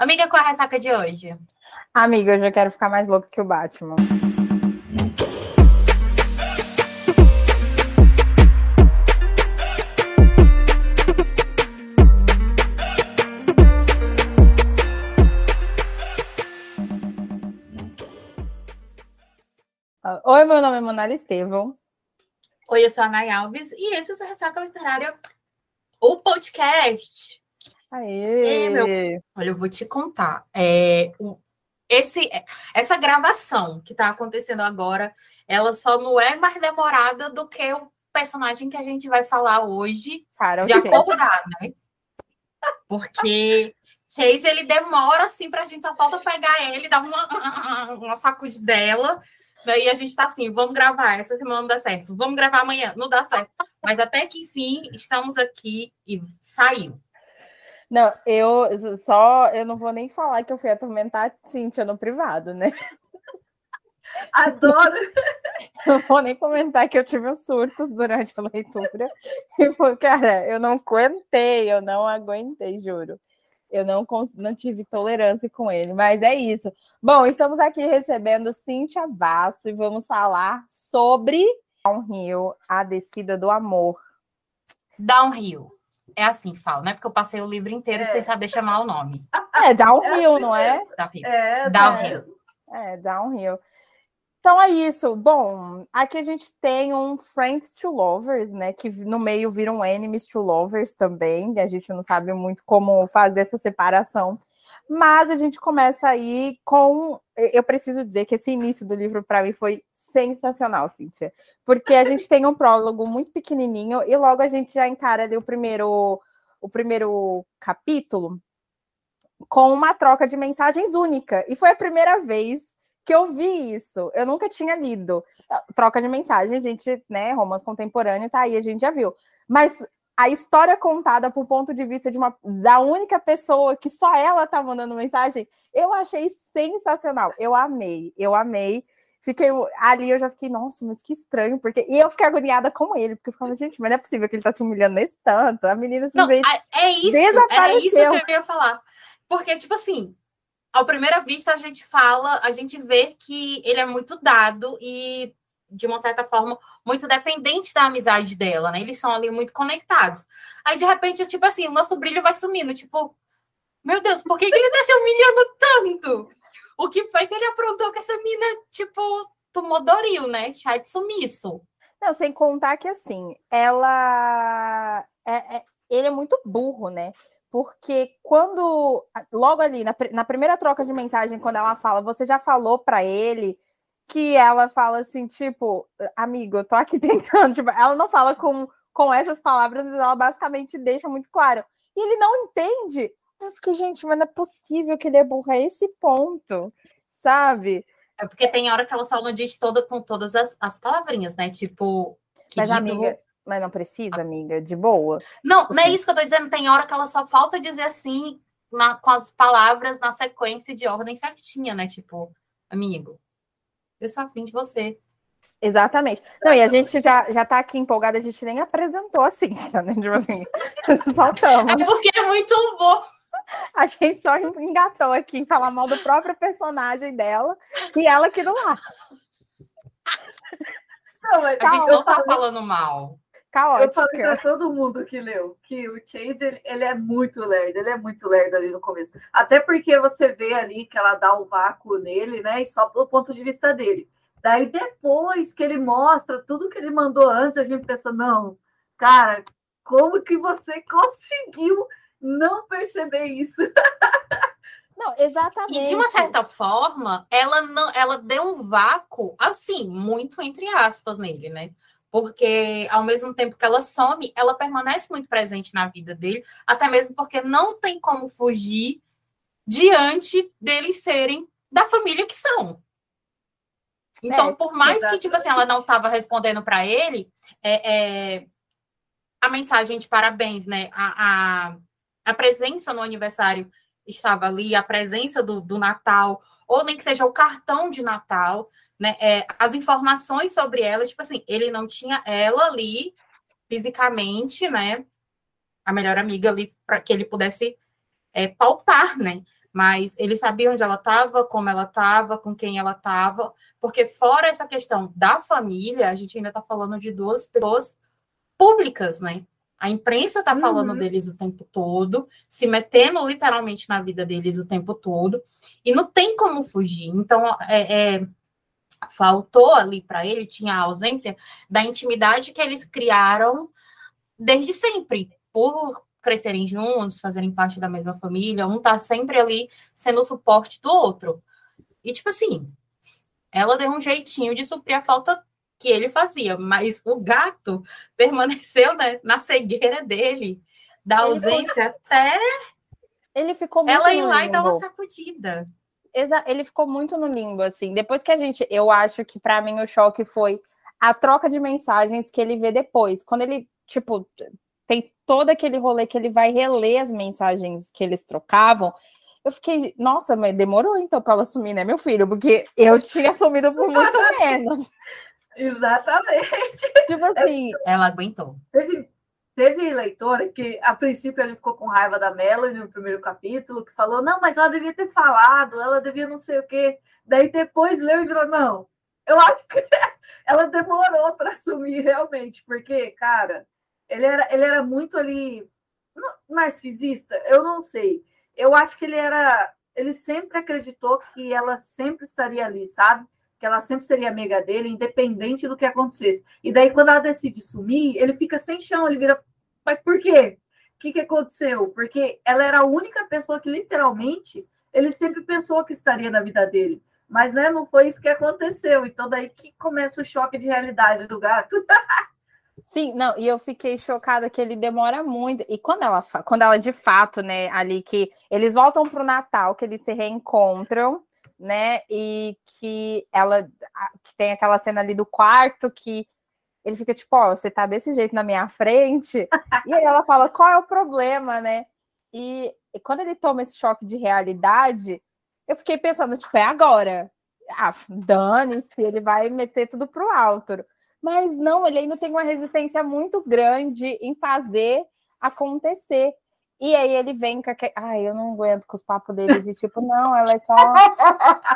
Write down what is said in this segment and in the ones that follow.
Amiga, qual é a ressaca de hoje? Amiga, eu já quero ficar mais louca que o Batman. Oi, meu nome é Monara Estevão. Oi, eu sou a Nay Alves e esse é o seu Ressaca Literária, o podcast. Aê! É, meu... Olha, eu vou te contar. É, esse, essa gravação que está acontecendo agora, ela só não é mais demorada do que o personagem que a gente vai falar hoje Cara, de acordar, né? Porque Chase, ele demora assim pra gente, só falta pegar ele, dar uma, uma sacudidela Daí a gente tá assim, vamos gravar, essa semana não dá certo, vamos gravar amanhã, não dá certo. Mas até que enfim, estamos aqui e saiu. Não, eu só eu não vou nem falar que eu fui atormentar a Cíntia no privado, né? Adoro! Não vou nem comentar que eu tive uns surtos durante a leitura. E, cara, eu não aguentei, eu não aguentei, juro. Eu não, não tive tolerância com ele, mas é isso. Bom, estamos aqui recebendo Cíntia Basso e vamos falar sobre Downhill, a descida do amor. Downhill. É assim que fala, né? Porque eu passei o livro inteiro é. sem saber chamar o nome. É, Downhill, é não é? Downhill. É, downhill. É, Downhill. Então é isso. Bom, aqui a gente tem um Friends to Lovers, né? Que no meio viram Enemies to Lovers também. A gente não sabe muito como fazer essa separação. Mas a gente começa aí com. Eu preciso dizer que esse início do livro, para mim, foi sensacional, Cíntia. Porque a gente tem um prólogo muito pequenininho e logo a gente já encara ali o primeiro, o primeiro capítulo com uma troca de mensagens única. E foi a primeira vez que eu vi isso. Eu nunca tinha lido. Troca de mensagem, a gente, né, romance contemporâneo, tá aí, a gente já viu. Mas a história contada por ponto de vista de uma da única pessoa que só ela tá mandando mensagem, eu achei sensacional. Eu amei, eu amei. Fiquei ali, eu já fiquei, nossa, mas que estranho, porque e eu fiquei agoniada com ele, porque eu ficava, gente, mas não é possível que ele tá se humilhando nesse tanto. A menina simplesmente não, é isso, desapareceu. É isso que eu ia falar. Porque, tipo assim, à primeira vista, a gente fala, a gente vê que ele é muito dado e, de uma certa forma, muito dependente da amizade dela, né? Eles são ali muito conectados. Aí, de repente, tipo assim, o nosso brilho vai sumindo, tipo, meu Deus, por que, que ele tá se humilhando tanto? O que foi que ele aprontou com essa mina, tipo, tomou Doril, né? Chá de sumiço. Não, sem contar que, assim, ela... É, é, ele é muito burro, né? porque quando logo ali na, na, primeira troca de mensagem, quando ela fala, você já falou para ele que ela fala assim, tipo, amigo, eu tô aqui tentando, tipo, ela não fala com, com essas palavras, ela basicamente deixa muito claro. E ele não entende. Eu fiquei, gente, mas não é possível que ele é burro a esse ponto, sabe? É porque tem hora que ela só não diz toda com todas as, as palavrinhas, né? Tipo, mas amiga, mas não precisa, amiga, de boa. Não, não é isso que eu tô dizendo. Tem hora que ela só falta dizer assim, na, com as palavras na sequência de ordem certinha, né? Tipo, amigo, eu sou afim de você. Exatamente. Não, e a gente já, já tá aqui empolgada, a gente nem apresentou assim, né? Tipo assim, soltamos. É porque é muito bom. A gente só engatou aqui em falar mal do próprio personagem dela e ela aqui do lado. Não, a gente não tá falando mal caótica. Eu falei para todo mundo que leu que o Chase ele, ele, é muito lerdo, ele é muito lerdo ali no começo. Até porque você vê ali que ela dá o um vácuo nele, né? E só pelo ponto de vista dele. Daí depois que ele mostra tudo que ele mandou antes, a gente pensa, não, cara, como que você conseguiu não perceber isso? Não, exatamente. E de uma certa forma, ela não, ela deu um vácuo, assim, muito entre aspas nele, né? porque ao mesmo tempo que ela some, ela permanece muito presente na vida dele, até mesmo porque não tem como fugir diante deles serem da família que são. Então, é, por mais exatamente. que tipo assim, ela não estava respondendo para ele, é, é, a mensagem de parabéns, né? A, a, a, presença no aniversário estava ali, a presença do, do Natal, ou nem que seja o cartão de Natal, né, é, as informações sobre ela, tipo assim, ele não tinha ela ali fisicamente, né, a melhor amiga ali para que ele pudesse é, palpar, né? Mas ele sabia onde ela estava, como ela estava, com quem ela estava, porque fora essa questão da família, a gente ainda está falando de duas pessoas públicas, né? A imprensa está falando uhum. deles o tempo todo, se metendo literalmente na vida deles o tempo todo, e não tem como fugir. Então, é, é faltou ali para ele, tinha a ausência da intimidade que eles criaram desde sempre, por crescerem juntos, fazerem parte da mesma família, um tá sempre ali sendo o suporte do outro. E, tipo assim, ela deu um jeitinho de suprir a falta que ele fazia, mas o gato permaneceu né, na cegueira dele, da ausência ele até ele ficou muito ela ir lá limbo. e dar uma sacudida. Ele ficou muito no limbo, assim. Depois que a gente, eu acho que para mim o choque foi a troca de mensagens que ele vê depois. Quando ele, tipo, tem todo aquele rolê que ele vai reler as mensagens que eles trocavam. Eu fiquei, nossa, mas demorou então para ela assumir, né, meu filho? Porque eu tinha assumido por muito menos. Exatamente. Tipo assim. Ela aguentou. Teve, teve leitora que, a princípio, ele ficou com raiva da Melanie no primeiro capítulo, que falou: não, mas ela devia ter falado, ela devia não sei o quê. Daí depois leu e virou: não, eu acho que ela demorou para assumir realmente, porque, cara, ele era, ele era muito ali. narcisista, eu não sei. Eu acho que ele era. Ele sempre acreditou que ela sempre estaria ali, sabe? Que ela sempre seria amiga dele, independente do que acontecesse. E daí, quando ela decide sumir, ele fica sem chão, ele vira. Mas por quê? O que, que aconteceu? Porque ela era a única pessoa que, literalmente, ele sempre pensou que estaria na vida dele. Mas né, não foi isso que aconteceu. Então, daí que começa o choque de realidade do gato. Sim, não, e eu fiquei chocada que ele demora muito. E quando ela, quando ela de fato, né, ali que eles voltam para o Natal, que eles se reencontram, né? E que ela que tem aquela cena ali do quarto que ele fica tipo, ó, oh, você tá desse jeito na minha frente. e aí ela fala, qual é o problema, né? E, e quando ele toma esse choque de realidade, eu fiquei pensando, tipo, é agora. Ah, dane-se, ele vai meter tudo pro alto. Mas não, ele ainda tem uma resistência muito grande em fazer acontecer. E aí ele vem com aquele. Ai, eu não aguento com os papos dele de tipo, não, ela é só.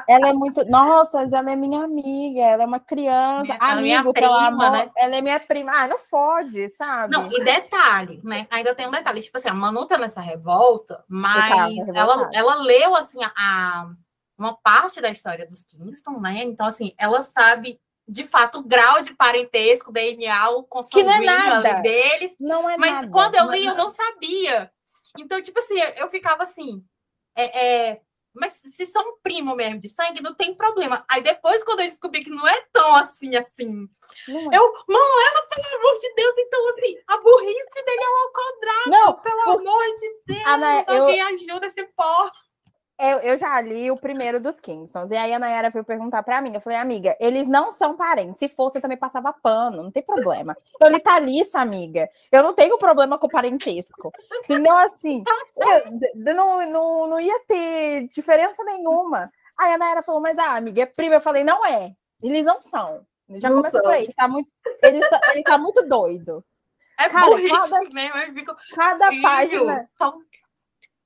ela é muito. Nossa, ela é minha amiga, ela é uma criança. Minha, Amigo, minha prima, amor, né? Ela é minha prima. Ah, não fode, sabe? Não, e detalhe, né? Ainda tem um detalhe, tipo assim, a Manu tá nessa revolta, mas ela, ela leu assim a, uma parte da história dos Kingston, né? Então, assim, ela sabe de fato, o grau de parentesco, DNA, o consanguíneo é deles. Não é mas nada, quando eu li, é eu não sabia. Então, tipo assim, eu ficava assim, é, é, mas se são primo mesmo de sangue, não tem problema. Aí depois, quando eu descobri que não é tão assim, assim, é. eu, Manuela, pelo amor de Deus, então assim, a burrice dele é o ao Não, pelo por... amor de Deus, Ana, alguém eu... ajuda esse porra. Eu, eu já li o primeiro dos Kingstons. E aí a Nayara veio perguntar para mim. Eu falei, amiga, eles não são parentes. Se fosse, eu também passava pano, não tem problema. Eu li Thalissa, amiga. Eu não tenho problema com parentesco. Entendeu? Assim, eu, não, não, não ia ter diferença nenhuma. Aí a Nayara falou, mas ah, amiga, é prima. Eu falei, não é. Eles não são. Já não começa por aí. Ele tá muito, ele tá, ele tá muito doido. É Cara, cada, mesmo. Cada página. Tão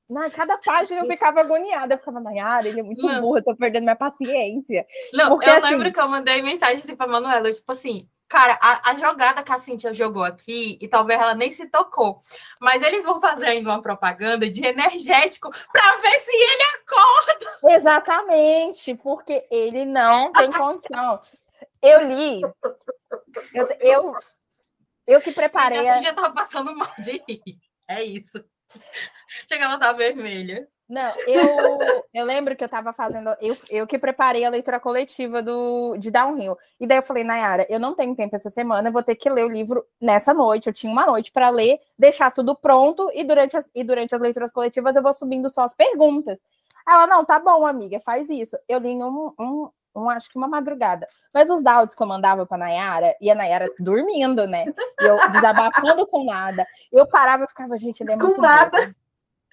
na cada página eu ficava agoniada, eu ficava, Nayara, ele é muito não. burro, eu tô perdendo minha paciência. Não, Porque, eu assim... lembro que eu mandei mensagem assim pra Manuela, tipo assim, cara, a, a, jogada que a Cintia jogou aqui, e talvez ela nem se tocou, mas eles vão fazer ainda uma propaganda de energético para ver se ele acorda. Exatamente, porque ele não tem condição. Eu li, eu, eu, eu que preparei. A Cintia tava passando mal de rir, é isso. Chega, ela tá vermelha. Não, eu, eu lembro que eu tava fazendo, eu, eu que preparei a leitura coletiva do, de Downhill. E daí eu falei, Nayara, eu não tenho tempo essa semana, eu vou ter que ler o livro nessa noite. Eu tinha uma noite para ler, deixar tudo pronto, e durante, as, e durante as leituras coletivas eu vou subindo só as perguntas. Ela, não, tá bom, amiga, faz isso. Eu li um, um, um, acho que uma madrugada. Mas os doubts que eu mandava pra Nayara, e a Nayara dormindo, né? E eu desabafando com nada. Eu parava e ficava, gente, ele é muito com nada. Burro.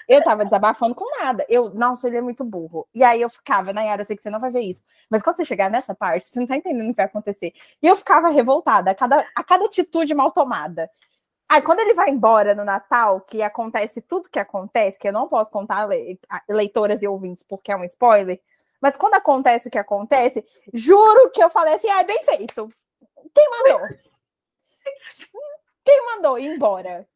Eu tava desabafando com nada. Eu, nossa, ele é muito burro. E aí eu ficava, Nayara, eu sei que você não vai ver isso. Mas quando você chegar nessa parte, você não tá entendendo o que vai acontecer. E eu ficava revoltada a cada, a cada atitude mal tomada. Aí quando ele vai embora no Natal, que acontece tudo que acontece, que eu não posso contar leitoras e ouvintes porque é um spoiler, mas quando acontece o que acontece, juro que eu falei assim, ah, é bem feito. Quem mandou? Quem mandou ir embora?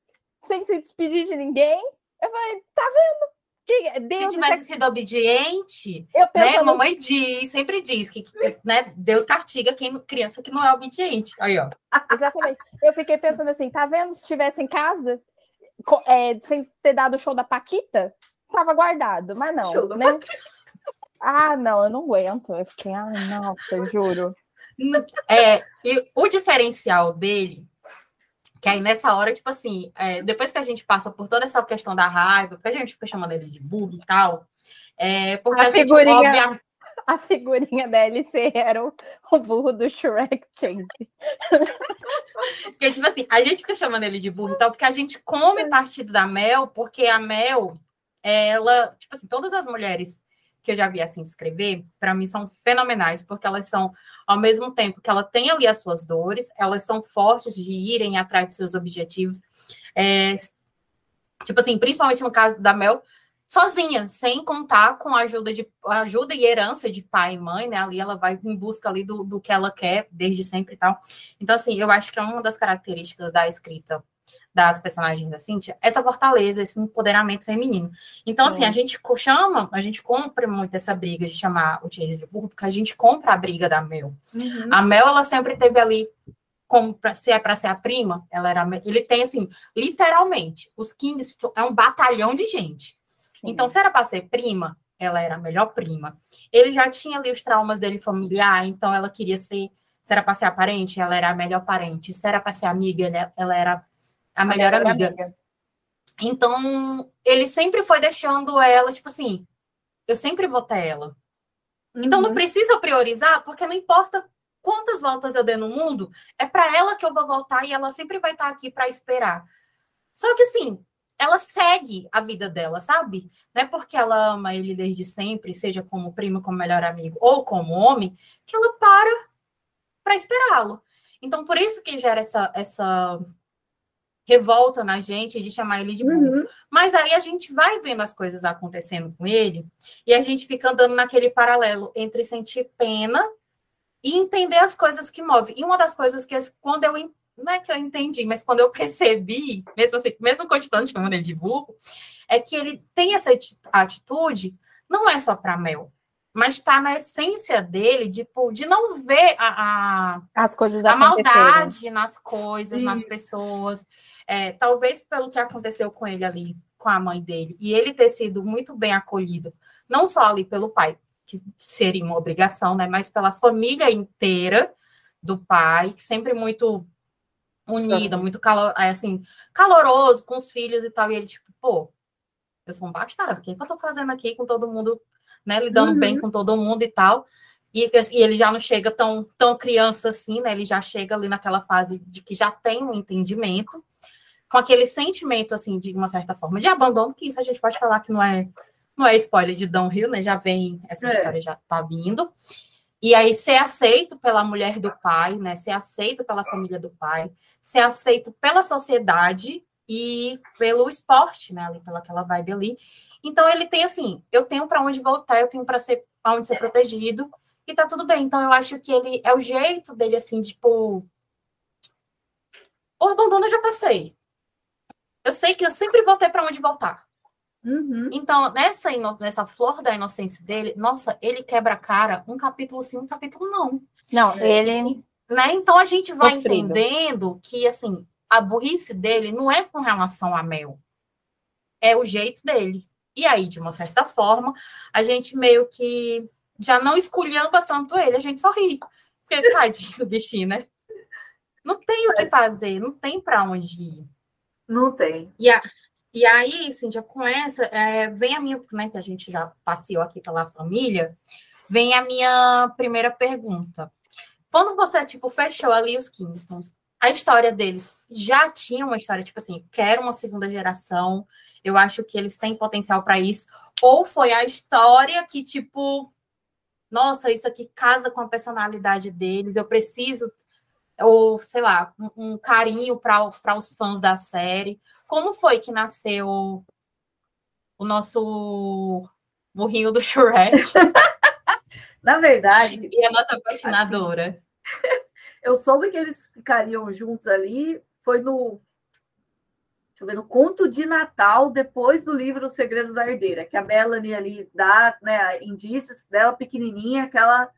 Sem se despedir de ninguém? Eu falei, tá vendo? É? Deus Se tivesse sido obediente, né? Mamãe diz, sempre diz que né, Deus castiga quem criança que não é obediente. Aí, ó. Exatamente. Eu fiquei pensando assim, tá vendo? Se estivesse em casa, é, sem ter dado o show da Paquita, tava guardado, mas não. Né? Ah, não, eu não aguento. Eu fiquei, ai, nossa, juro. É, e o diferencial dele que aí nessa hora, tipo assim, é, depois que a gente passa por toda essa questão da raiva, porque a gente fica chamando ele de bug e tal, é, porque a, a figurinha, gente, A figurinha da LC era o, o burro do Shrek Chase. porque, tipo assim, a gente fica chamando ele de burro e tal, porque a gente come partido da Mel, porque a Mel, ela, tipo assim, todas as mulheres que eu já vi assim escrever, para mim são fenomenais, porque elas são, ao mesmo tempo que ela tem ali as suas dores, elas são fortes de irem atrás de seus objetivos. É, tipo assim, principalmente no caso da Mel, sozinha, sem contar com a ajuda, de, ajuda e herança de pai e mãe, né? Ali ela vai em busca ali do, do que ela quer desde sempre e tal. Então, assim, eu acho que é uma das características da escrita das personagens da Cintia, essa fortaleza, esse empoderamento feminino. Então, Sim. assim, a gente chama, a gente compra muito essa briga de chamar o Chase de burro, porque a gente compra a briga da Mel. Uhum. A Mel, ela sempre teve ali, como pra, se é para ser a prima, ela era. Ele tem, assim, literalmente, os Kings é um batalhão de gente. Sim. Então, se era para ser prima, ela era a melhor prima. Ele já tinha ali os traumas dele familiar, então ela queria ser. Se era para ser a parente, ela era a melhor parente. Se era para ser amiga, ela era a melhor, melhor amiga. amiga. Então, ele sempre foi deixando ela, tipo assim, eu sempre vou ter ela. Uhum. Então, não uhum. precisa priorizar, porque não importa quantas voltas eu dei no mundo, é para ela que eu vou voltar e ela sempre vai estar aqui para esperar. Só que, assim, ela segue a vida dela, sabe? Não é porque ela ama ele desde sempre, seja como primo, como melhor amigo ou como homem, que ela para para esperá-lo. Então, por isso que gera essa, essa revolta na gente de chamar ele de burro. Uhum. Mas aí a gente vai vendo as coisas acontecendo com ele e a gente fica andando naquele paralelo entre sentir pena e entender as coisas que movem. E uma das coisas que quando eu não é que eu entendi, mas quando eu percebi, mesmo assim, mesmo continuando chamando ele de burro, é que ele tem essa atitude não é só para Mel, mas está na essência dele, tipo, de não ver a, a as coisas a maldade nas coisas, nas pessoas. É, talvez pelo que aconteceu com ele ali, com a mãe dele, e ele ter sido muito bem acolhido, não só ali pelo pai, que seria uma obrigação, né, mas pela família inteira do pai, que sempre muito unida, Sim. muito calor, é, assim, caloroso com os filhos e tal, e ele tipo, pô, eu sou um bastardo, o que, é que eu tô fazendo aqui com todo mundo, né, lidando uhum. bem com todo mundo e tal, e, e, ele já não chega tão, tão criança assim, né? Ele já chega ali naquela fase de que já tem um entendimento com aquele sentimento, assim, de uma certa forma, de abandono, que isso a gente pode falar que não é, não é spoiler de Downhill, né? Já vem, essa é. história já tá vindo. E aí ser aceito pela mulher do pai, né? Ser aceito pela família do pai, ser aceito pela sociedade e pelo esporte, né? Ali, pela aquela vibe ali. Então ele tem assim, eu tenho para onde voltar, eu tenho para ser para onde ser protegido e tá tudo bem. Então eu acho que ele é o jeito dele assim, tipo, o abandono eu já passei. Eu sei que eu sempre vou ter para onde voltar. Uhum. Então, nessa, nessa flor da inocência dele, nossa, ele quebra a cara um capítulo sim, um capítulo não. Não, ele. Né? Então a gente vai Sofrido. entendendo que assim, a burrice dele não é com relação a Mel. É o jeito dele. E aí, de uma certa forma, a gente meio que já não esculhamba tanto ele, a gente sorri. Porque, tadinho do bichinho, né? Não tem o que fazer, não tem para onde ir. Não tem. E, a, e aí, Cíntia, com essa, é, vem a minha, né, que a gente já passeou aqui pela família, vem a minha primeira pergunta. Quando você, tipo, fechou ali os Kingstons, a história deles já tinha uma história, tipo assim, quero uma segunda geração, eu acho que eles têm potencial para isso, ou foi a história que, tipo, nossa, isso aqui casa com a personalidade deles, eu preciso ou sei lá, um, um carinho para os fãs da série. Como foi que nasceu o nosso burrinho do Shrek? Na verdade. E a nossa apaixonadora. Assim, eu soube que eles ficariam juntos ali, foi no. Deixa eu ver, no conto de Natal, depois do livro O Segredo da Herdeira, que a Melanie ali dá né, indícios dela pequenininha, que ela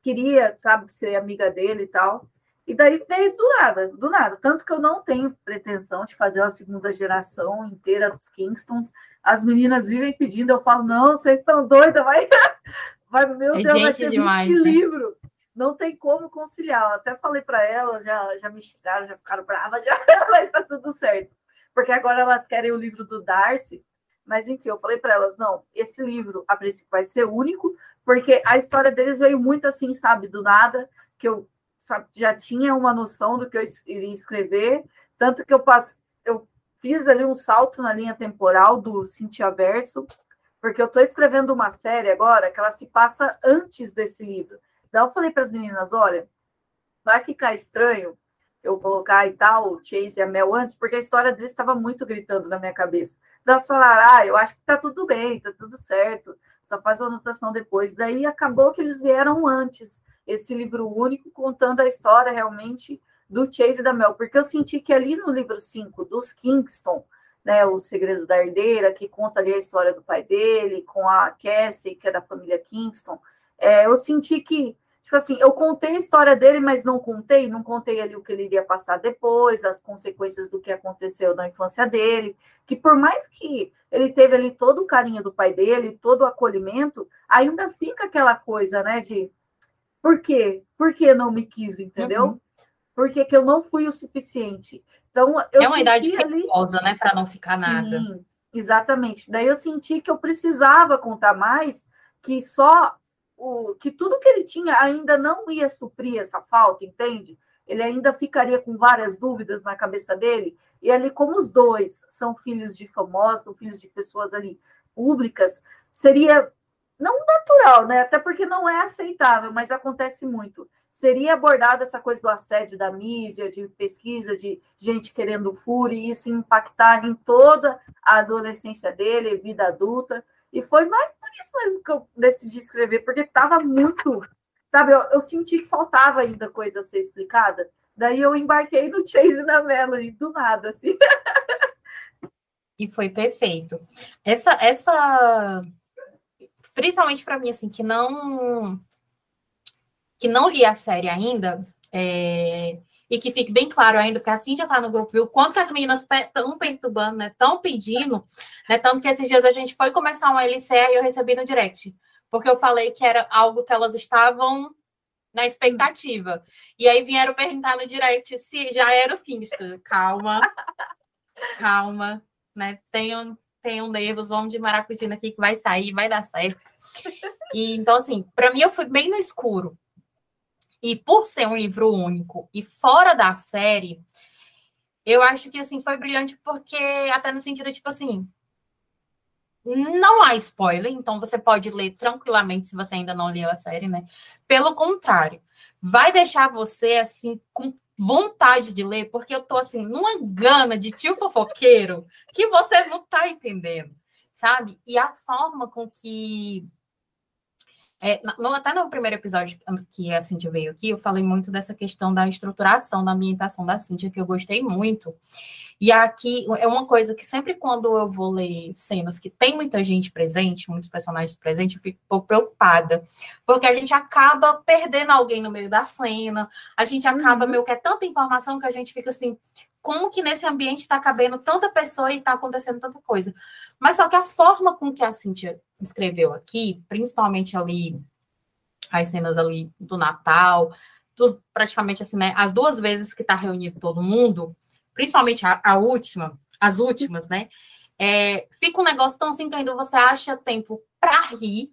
queria, sabe, ser amiga dele e tal. E daí veio do nada, do nada. Tanto que eu não tenho pretensão de fazer uma segunda geração inteira dos Kingstons. As meninas vivem pedindo, eu falo, não, vocês estão doidas, vai, vai, meu é Deus, vai ter demais, 20 né? livros. Não tem como conciliar. Eu até falei para elas, já, já me xingaram, já ficaram bravas, já, mas está tudo certo. Porque agora elas querem o livro do Darcy. Mas enfim, eu falei para elas, não, esse livro a princípio vai ser único, porque a história deles veio muito assim, sabe, do nada, que eu sabe, já tinha uma noção do que eu iria escrever, tanto que eu, passe, eu fiz ali um salto na linha temporal do Cintia Verso, porque eu estou escrevendo uma série agora que ela se passa antes desse livro. Então eu falei para as meninas, olha, vai ficar estranho eu colocar e tal, o Chase e a Mel antes, porque a história deles estava muito gritando na minha cabeça. Então elas falaram, ah, eu acho que tá tudo bem, tá tudo certo, só faz uma anotação depois. Daí acabou que eles vieram antes esse livro único contando a história realmente do Chase e da Mel, porque eu senti que ali no livro 5 dos Kingston, né, o Segredo da Herdeira, que conta ali a história do pai dele, com a Cassie, que é da família Kingston, é, eu senti que, tipo assim, eu contei a história dele, mas não contei, não contei ali o que ele iria passar depois, as consequências do que aconteceu na infância dele, que por mais que ele teve ali todo o carinho do pai dele, todo o acolhimento, ainda fica aquela coisa, né, de por quê? Por que não me quis, entendeu? Uhum. Por que, que eu não fui o suficiente? Então, eu é uma idade perigosa, ali... né? Para não ficar Sim, nada. Exatamente. Daí eu senti que eu precisava contar mais, que só o que tudo que ele tinha ainda não ia suprir essa falta, entende? Ele ainda ficaria com várias dúvidas na cabeça dele. E ali, como os dois são filhos de famosos, são filhos de pessoas ali públicas, seria não natural, né? Até porque não é aceitável, mas acontece muito. Seria abordada essa coisa do assédio da mídia, de pesquisa, de gente querendo furo, e isso impactar em toda a adolescência dele, vida adulta. E foi mais por isso mesmo que eu decidi escrever, porque estava muito. Sabe, eu, eu, senti que faltava ainda coisa a ser explicada. Daí eu embarquei no Chase na Melanie, do nada, assim. E foi perfeito. Essa, essa principalmente para mim, assim, que não que não li a série ainda, é, e que fique bem claro ainda, porque assim já está no grupo, viu? Quanto que as meninas estão perturbando, né? Estão pedindo, né? Tanto que esses dias a gente foi começar uma LCE e eu recebi no direct, porque eu falei que era algo que elas estavam na expectativa. E aí vieram perguntar no direct se já era os Kingston. Calma, calma, né? Tenham tenham nervos, vamos de maracujina aqui que vai sair, vai dar certo. E então, assim, para mim eu fui bem no escuro. E por ser um livro único e fora da série, eu acho que assim foi brilhante porque até no sentido tipo assim, não há spoiler, então você pode ler tranquilamente se você ainda não leu a série, né? Pelo contrário, vai deixar você assim com vontade de ler, porque eu tô assim, numa gana de tio fofoqueiro que você não tá entendendo, sabe? E a forma com que. É, no, até no primeiro episódio que a Cintia veio aqui, eu falei muito dessa questão da estruturação, da ambientação da Cintia, que eu gostei muito. E aqui é uma coisa que sempre quando eu vou ler cenas que tem muita gente presente, muitos personagens presentes, eu fico preocupada, porque a gente acaba perdendo alguém no meio da cena, a gente acaba, uhum. meu, que é tanta informação que a gente fica assim, como que nesse ambiente está cabendo tanta pessoa e está acontecendo tanta coisa. Mas só que a forma com que a Cintia escreveu aqui, principalmente ali as cenas ali do Natal, dos, praticamente assim, né, as duas vezes que está reunido todo mundo, principalmente a, a última, as últimas, né? É, fica um negócio tão assim que ainda você acha tempo para rir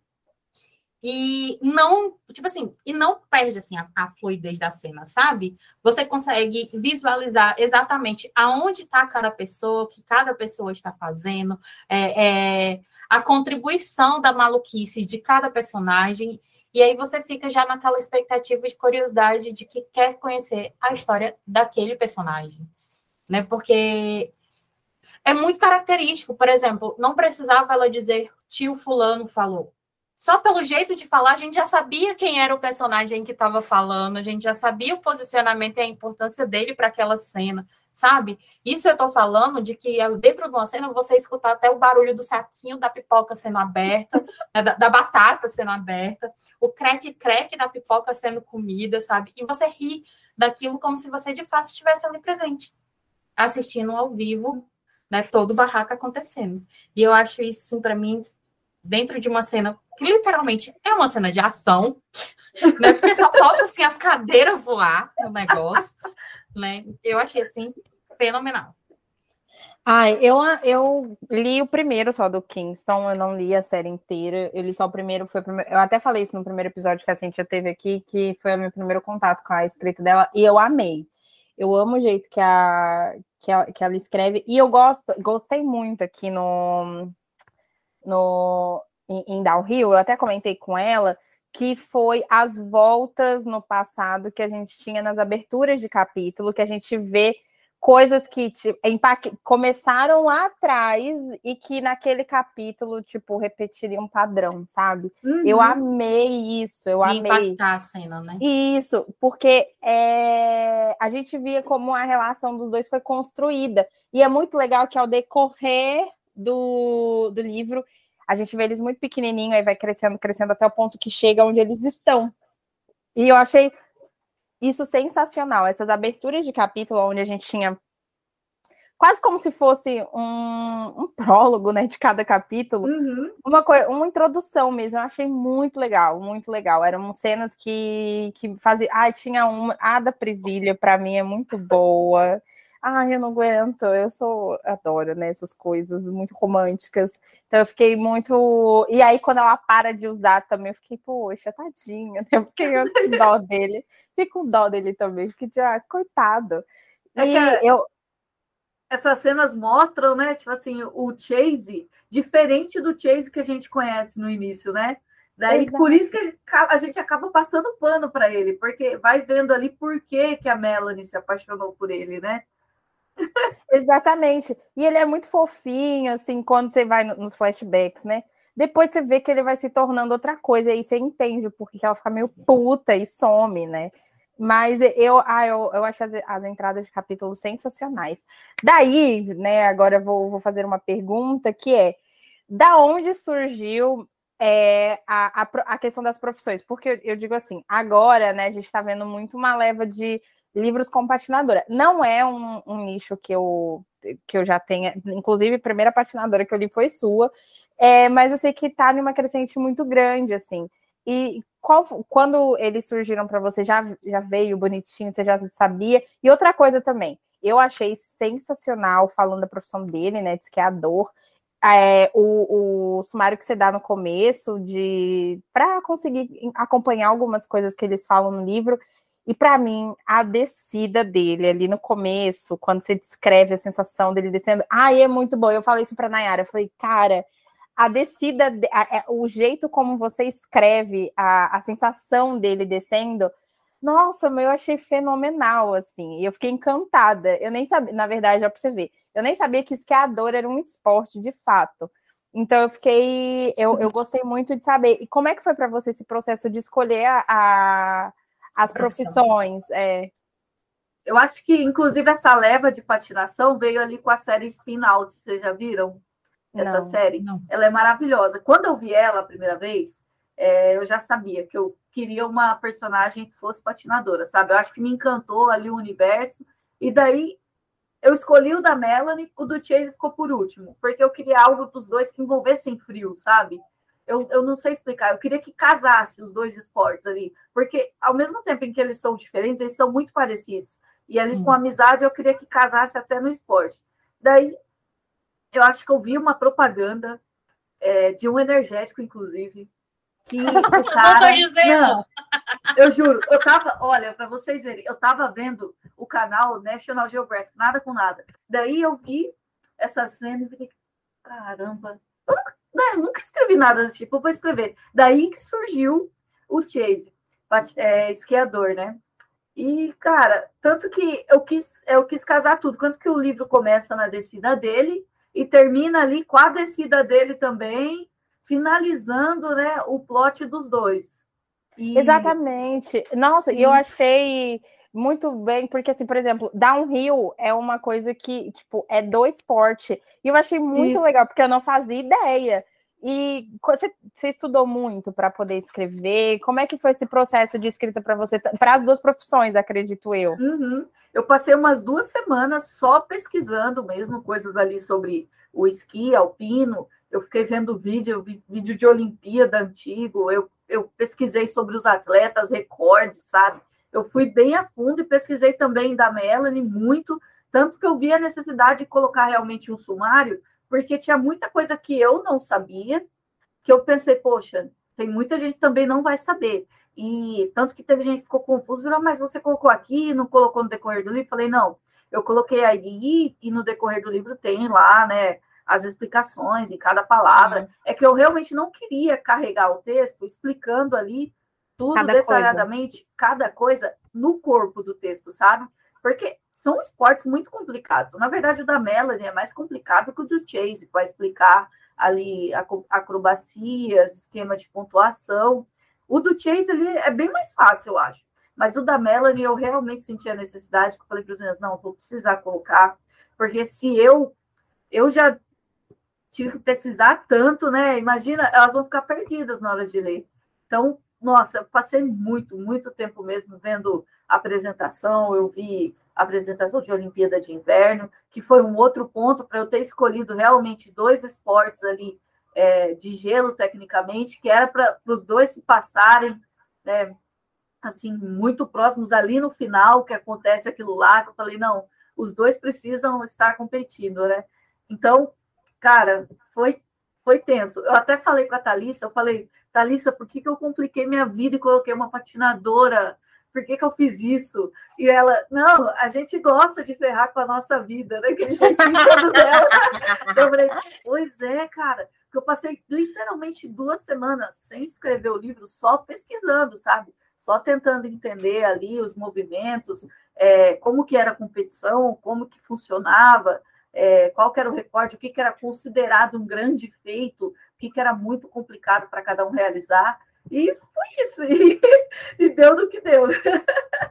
e não, tipo assim, e não perde assim a, a fluidez da cena, sabe? Você consegue visualizar exatamente aonde está cada pessoa, o que cada pessoa está fazendo, é, é, a contribuição da maluquice de cada personagem. E aí você fica já naquela expectativa de curiosidade de que quer conhecer a história daquele personagem, né? Porque é muito característico, por exemplo, não precisava ela dizer tio fulano falou só pelo jeito de falar, a gente já sabia quem era o personagem que estava falando, a gente já sabia o posicionamento e a importância dele para aquela cena, sabe? Isso eu estou falando de que dentro de uma cena você escutar até o barulho do saquinho da pipoca sendo aberta, né, da, da, batata sendo aberta, o crack-crack da pipoca sendo comida, sabe? E você ri daquilo como se você de fato estivesse ali presente, assistindo ao vivo, né, todo o barraco acontecendo. E eu acho isso, assim, para mim, dentro de uma cena que literalmente é uma cena de ação, né? Porque só falta assim as cadeiras voar no negócio, né? Eu achei assim fenomenal. Ai, eu, eu li o primeiro só do Kingston, eu não li a série inteira, eu li só o primeiro, foi o primeiro, eu até falei isso no primeiro episódio que a Cintia teve aqui, que foi o meu primeiro contato com a escrita dela, e eu amei. Eu amo o jeito que, a, que, a, que ela escreve, e eu gosto, gostei muito aqui no, no, em, em Downhill, eu até comentei com ela, que foi as voltas no passado que a gente tinha nas aberturas de capítulo, que a gente vê coisas que tipo, começaram lá atrás e que naquele capítulo, tipo, repetiriam um padrão, sabe? Uhum. Eu amei isso, eu e amei. Impactar a cena, né? Isso, porque é, a gente via como a relação dos dois foi construída. E é muito legal que ao decorrer do, do livro, a gente vê eles muito pequenininho, aí vai crescendo, crescendo até o ponto que chega onde eles estão. E eu achei isso sensacional, essas aberturas de capítulo onde a gente tinha quase como se fosse um, um prólogo, né, de cada capítulo, uhum. uma coisa, uma introdução mesmo. Eu achei muito legal, muito legal. Eram cenas que que fazia, ah, tinha uma, a da Presília para mim é muito boa. Ai, eu não aguento, eu sou, adoro, né, essas coisas muito românticas. Então eu fiquei muito. E aí, quando ela para de usar também, eu fiquei, poxa, tadinha, né? Porque eu com dó dele. Fiquei com dó dele também, fiquei de, ah, coitado. É e eu. Essas cenas mostram, né, tipo assim, o Chase, diferente do Chase que a gente conhece no início, né? Daí, Exato. por isso que a gente acaba passando pano para ele, porque vai vendo ali por que, que a Melanie se apaixonou por ele, né? Exatamente. E ele é muito fofinho, assim, quando você vai nos flashbacks, né? Depois você vê que ele vai se tornando outra coisa, e aí você entende porque ela fica meio puta e some, né? Mas eu, ah, eu, eu acho as, as entradas de capítulo sensacionais. Daí, né, agora eu vou, vou fazer uma pergunta que é: da onde surgiu é, a, a, a, questão das profissões? Porque eu, eu digo assim, agora, né, a gente está vendo muito uma leva de livros com patinadora. Não é um, um, nicho que eu, que eu já tenha, inclusive a primeira patinadora que eu li foi sua, é, mas eu sei que está numa crescente muito grande, assim. E qual, quando eles surgiram para você, já, já veio bonitinho, você já sabia? E outra coisa também, eu achei sensacional falando da profissão dele, né? Diz que é. É, o, o sumário que você dá no começo de para conseguir acompanhar algumas coisas que eles falam no livro e para mim, a descida dele ali no começo, quando você descreve a sensação dele descendo, ai, é muito bom. Eu falei isso para Nayara, eu falei, cara, a descida, a, a, o jeito como você escreve a, a sensação dele descendo, nossa, eu achei fenomenal, assim. Eu fiquei encantada. Eu nem sabia, na verdade, é para você ver, eu nem sabia que esquiador era um esporte de fato. Então eu fiquei, eu, eu gostei muito de saber. E como é que foi para você esse processo de escolher a as profissões. É. Eu acho que, inclusive, essa leva de patinação veio ali com a série Spin Out. Vocês já viram essa não, série? Não. Ela é maravilhosa. Quando eu vi ela a primeira vez, é, eu já sabia que eu queria uma personagem que fosse patinadora, sabe? Eu acho que me encantou ali o universo. E daí eu escolhi o da Melanie, o do Chase ficou por último, porque eu queria algo dos dois que envolvessem frio, sabe? Eu, eu não sei explicar, eu queria que casasse os dois esportes ali, porque ao mesmo tempo em que eles são diferentes, eles são muito parecidos. E ali Sim. com amizade eu queria que casasse até no esporte. Daí eu acho que eu vi uma propaganda é, de um energético, inclusive, que o cara. Não tô dizendo. Não, eu juro, eu tava, olha, para vocês verem, eu tava vendo o canal National Geographic, nada com nada. Daí eu vi essa cena e falei, caramba, eu nunca, né, eu nunca escrevi nada do tipo, vou escrever. Daí que surgiu o Chase, é, esquiador, né? E, cara, tanto que eu quis, eu quis casar tudo. Quanto que o livro começa na descida dele e termina ali com a descida dele também, finalizando né, o plot dos dois. E... Exatamente. Nossa, e eu achei muito bem, porque, assim, por exemplo, downhill é uma coisa que, tipo, é do esporte. E eu achei muito Isso. legal, porque eu não fazia ideia. E você, você estudou muito para poder escrever? Como é que foi esse processo de escrita para você, para as duas profissões, acredito eu? Uhum. Eu passei umas duas semanas só pesquisando mesmo coisas ali sobre o esqui alpino. Eu fiquei vendo vídeo, vídeo de Olimpíada antigo. Eu, eu pesquisei sobre os atletas, recordes, sabe? Eu fui bem a fundo e pesquisei também da Melanie muito, tanto que eu vi a necessidade de colocar realmente um sumário porque tinha muita coisa que eu não sabia, que eu pensei, poxa, tem muita gente também não vai saber. E tanto que teve gente que ficou confuso, virou, mas você colocou aqui, não colocou no decorrer do livro? Falei, não, eu coloquei aí e no decorrer do livro tem lá, né, as explicações em cada palavra. Uhum. É que eu realmente não queria carregar o texto explicando ali tudo cada detalhadamente, coisa. cada coisa no corpo do texto, sabe? Porque são esportes muito complicados. Na verdade, o da Melanie é mais complicado que o do Chase, para explicar ali acrobacias, esquema de pontuação. O do Chase ele é bem mais fácil, eu acho. Mas o da Melanie eu realmente senti a necessidade, que eu falei para os meninos, não, vou precisar colocar, porque se eu eu já tive que pesquisar tanto, né? Imagina, elas vão ficar perdidas na hora de ler. Então, nossa, eu passei muito, muito tempo mesmo vendo apresentação, eu vi apresentação de Olimpíada de Inverno, que foi um outro ponto para eu ter escolhido realmente dois esportes ali é, de gelo, tecnicamente, que era para os dois se passarem, né, assim, muito próximos ali no final, que acontece aquilo lá, que eu falei, não, os dois precisam estar competindo, né? Então, cara, foi foi tenso. Eu até falei com a Thalissa, eu falei, Thalissa, por que, que eu compliquei minha vida e coloquei uma patinadora? Por que, que eu fiz isso? E ela, não, a gente gosta de ferrar com a nossa vida, né? Aquele jeitinho dela. Eu falei, pois é, cara, que eu passei literalmente duas semanas sem escrever o livro, só pesquisando, sabe? Só tentando entender ali os movimentos, é, como que era a competição, como que funcionava, é, qual era o recorde, o que, que era considerado um grande feito, o que, que era muito complicado para cada um realizar. E foi isso, e, e, deu no que deu.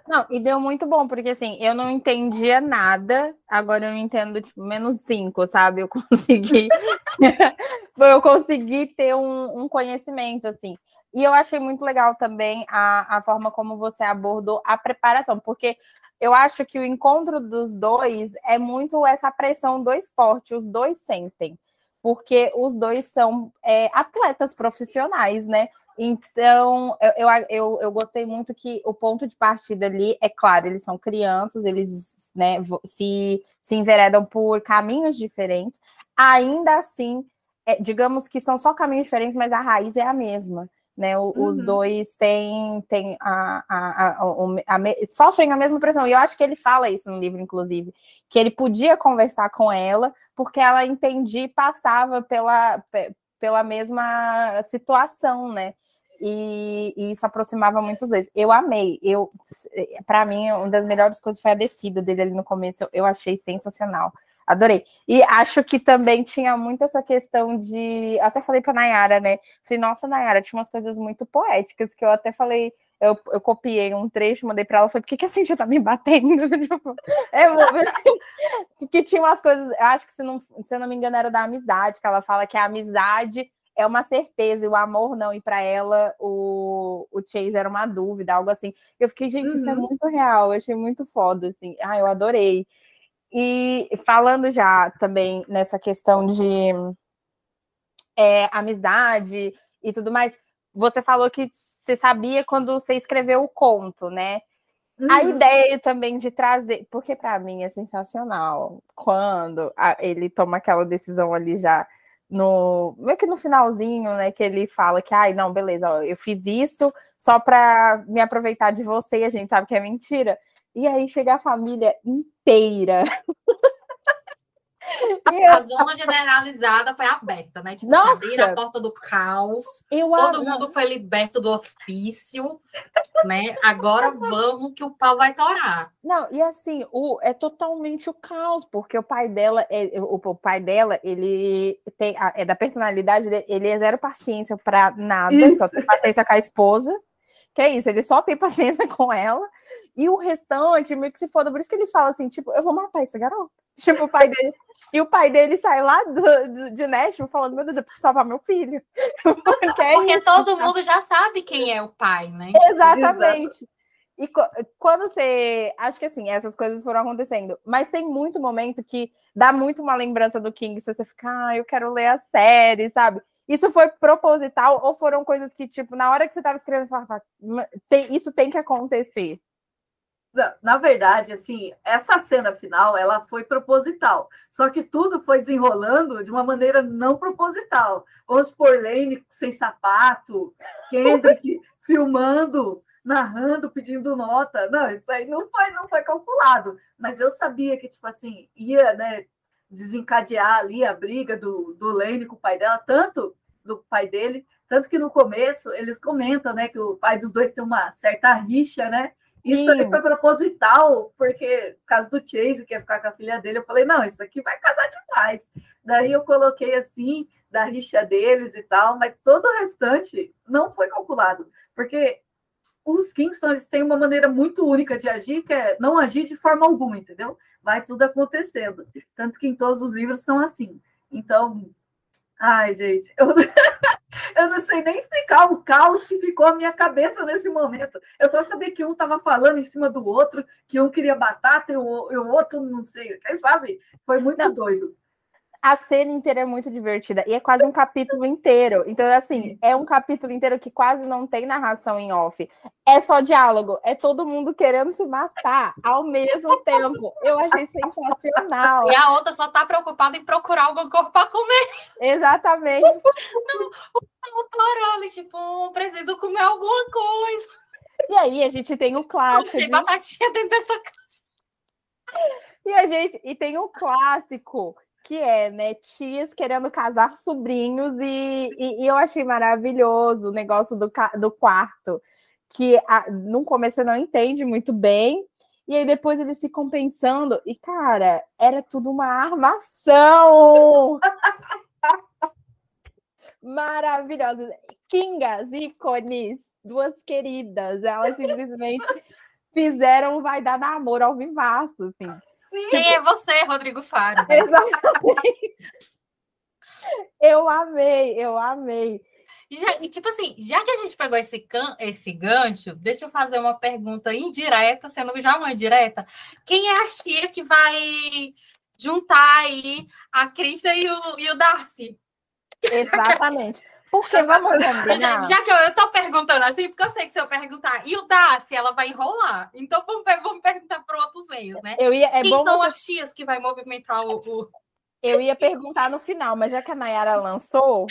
Não, e deu muito bom, porque assim, eu não entendia nada, agora eu entendo tipo, menos cinco, sabe? Eu consegui, eu consegui ter um, um, conhecimento, assim. E eu achei muito legal também a, a forma como você abordou a preparação, porque eu acho que o encontro dos dois é muito essa pressão do esporte, os dois sentem, porque os dois são é, atletas profissionais, né? Então, eu, eu, eu gostei muito que o ponto de partida ali, é claro, eles são crianças, eles né, se, se enveredam por caminhos diferentes, ainda assim, é, digamos que são só caminhos diferentes, mas a raiz é a mesma né? O, uhum. Os dois têm, têm a, a, a, sofrem a mesma pressão. E eu acho que ele fala isso no livro, inclusive, que ele podia conversar com ela porque ela entendia e passava pela, pela mesma situação, né? E, e, isso aproximava muito os dois. Eu amei. Eu, para mim, uma das melhores coisas foi a descida dele ali no começo. Eu, eu achei sensacional. Adorei. E acho que também tinha muito essa questão de. Eu até falei para Nayara, né? Falei, nossa, Nayara, tinha umas coisas muito poéticas que eu até falei. Eu, eu copiei um trecho, mandei para ela, falei, por que, que a Cintia tá me batendo? Tipo, é, que tinha umas coisas, eu acho que se não, se eu não me engano, era da amizade, que ela fala que a amizade é uma certeza, e o amor não, e para ela o, o Chase era uma dúvida, algo assim. Eu fiquei, gente, uhum. isso é uhum. muito real, eu achei muito foda, assim. Ah, eu adorei. E falando já também nessa questão de é, amizade e tudo mais, você falou que você sabia quando você escreveu o conto, né? Uhum. A ideia também de trazer, porque para mim é sensacional quando a, ele toma aquela decisão ali já no meio que no finalzinho, né, que ele fala que, ai, não, beleza, ó, eu fiz isso só para me aproveitar de você e a gente sabe que é mentira. E aí chega a família inteira. A zona generalizada foi aberta, né? Tipo, Nossa. abriram a porta do caos. Eu todo amo. mundo foi liberto do hospício, né? Agora vamos que o pau vai torar. Não, e assim, o, é totalmente o caos, porque o pai dela, é, o, o pai dela, ele tem, é da personalidade dele, ele é zero paciência para nada, isso. só tem paciência com a esposa. Que é isso, ele só tem paciência com ela. E o restante, meio que se foda. Por isso que ele fala assim, tipo, eu vou matar esse garoto. Tipo, o pai dele. e o pai dele sai lá do, do, de Nashville falando, meu Deus, eu preciso salvar meu filho. Porque, é Porque todo mundo já sabe quem é o pai, né? Exatamente. E quando você. Acho que assim, essas coisas foram acontecendo. Mas tem muito momento que dá muito uma lembrança do King, se você ficar, ah, eu quero ler a série, sabe? Isso foi proposital ou foram coisas que, tipo, na hora que você estava escrevendo, falava, isso tem que acontecer? Na verdade, assim, essa cena final, ela foi proposital. Só que tudo foi desenrolando de uma maneira não proposital. Vamos por Lane sem sapato, Kendrick filmando, narrando, pedindo nota. Não, isso aí não foi, não foi calculado. Mas eu sabia que, tipo assim, ia, né, desencadear ali a briga do, do Lane com o pai dela, tanto do pai dele, tanto que no começo eles comentam, né, que o pai dos dois tem uma certa rixa, né? Isso aí foi proposital, porque por causa do Chase, que ia ficar com a filha dele, eu falei, não, isso aqui vai casar demais. Daí eu coloquei assim, da rixa deles e tal, mas todo o restante não foi calculado, porque os Kingston eles têm uma maneira muito única de agir, que é não agir de forma alguma, entendeu? Vai tudo acontecendo. Tanto que em todos os livros são assim. Então, ai, gente, eu... Eu não sei nem explicar o caos que ficou a minha cabeça nesse momento. Eu só sabia que um estava falando em cima do outro, que um queria batata e o, e o outro não sei. Quem sabe? Foi muito não. doido a cena inteira é muito divertida e é quase um capítulo inteiro. Então, assim, é um capítulo inteiro que quase não tem narração em off. É só diálogo, é todo mundo querendo se matar ao mesmo tempo. Eu achei sensacional. E a outra só tá preocupada em procurar algum corpo para comer. Exatamente. Não, o Toroli, tipo, preciso comer alguma coisa. E aí a gente tem o clássico. Tem de... batatinha dentro dessa casa. E a gente e tem o clássico que é, né, tias querendo casar sobrinhos, e, e, e eu achei maravilhoso o negócio do, do quarto, que a, no começo você não entende muito bem, e aí depois eles ficam pensando, e cara, era tudo uma armação! Maravilhosa! Kingas, ícones, duas queridas, elas simplesmente fizeram vai dar namoro ao vivaço, assim. Sim. Quem é você, Rodrigo Faro? Exatamente. eu amei, eu amei. Já, e, tipo assim, já que a gente pegou esse, can, esse gancho, deixa eu fazer uma pergunta indireta, sendo já uma indireta. Quem é a tia que vai juntar aí a Krista e o, e o Darcy? Exatamente. Porque vamos combinar. Já, já que eu, eu tô perguntando assim, porque eu sei que se eu perguntar e o Daci, ela vai enrolar. Então vamos, vamos perguntar para outros meios, né? Eu ia, é Quem bom são as tias que vai movimentar o, o, Eu ia perguntar no final, mas já que a Nayara lançou.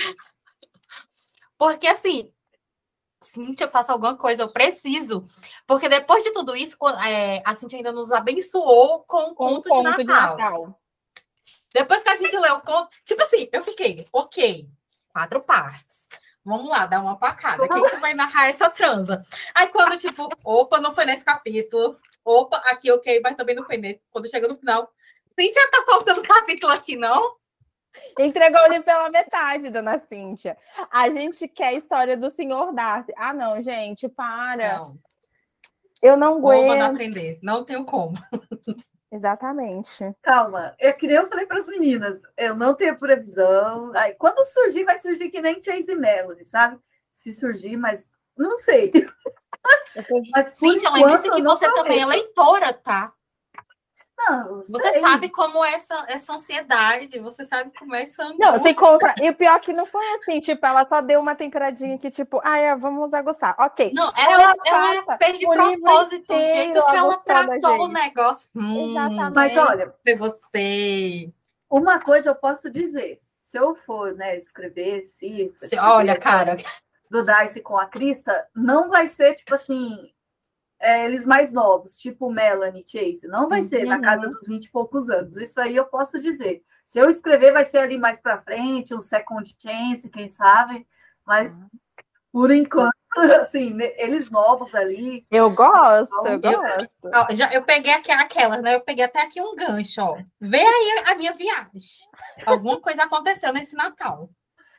Porque assim, Cintia, eu faço alguma coisa, eu preciso. Porque depois de tudo isso, é, a Cintia ainda nos abençoou com o conto, conto de, Natal. de Natal. Depois que a gente leu o conto, tipo assim, eu fiquei, ok quatro partes. Vamos lá, dar uma pacada. Quem que vai narrar essa transa? Aí quando, tipo, opa, não foi nesse capítulo. Opa, aqui ok, mas também não foi nesse. Quando chega no final, Cíntia, tá faltando capítulo aqui, não? Entregou ele pela metade, dona Cíntia. A gente quer a história do senhor Darcy. Ah, não, gente, para. Não. Eu não aguento. Vou aprender, não tenho como. Exatamente. Calma, eu queria eu falei para as meninas, eu não tenho previsão. Aí, quando surgir, vai surgir que nem Chase Melody, sabe? Se surgir, mas não sei. mas, Cíntia, lembre-se que você também é leitora, tá? Não, você sei. sabe como é essa, essa ansiedade, você sabe como é essa Não, você compra. E o pior é que não foi assim, tipo, ela só deu uma temperadinha que, tipo, ah, é, vamos agostar. Ok. Não, ela, ela, ela fez de propósito, o jeito que ela tratou o negócio. Hum, Exatamente. Mas olha, foi você. Uma coisa eu posso dizer: se eu for né, escrever, se. se olha, cara. Do Darcy com a Krista, não vai ser tipo assim. É, eles mais novos, tipo Melanie Chase. Não vai ser uhum. na casa dos 20 e poucos anos. Isso aí eu posso dizer. Se eu escrever, vai ser ali mais para frente, um second chance, quem sabe. Mas uhum. por enquanto, assim, eles novos ali. Eu gosto, eu gosto. Eu, já, eu peguei aqui aquelas, né? Eu peguei até aqui um gancho, ó. Vê aí a minha viagem. Alguma coisa aconteceu nesse Natal.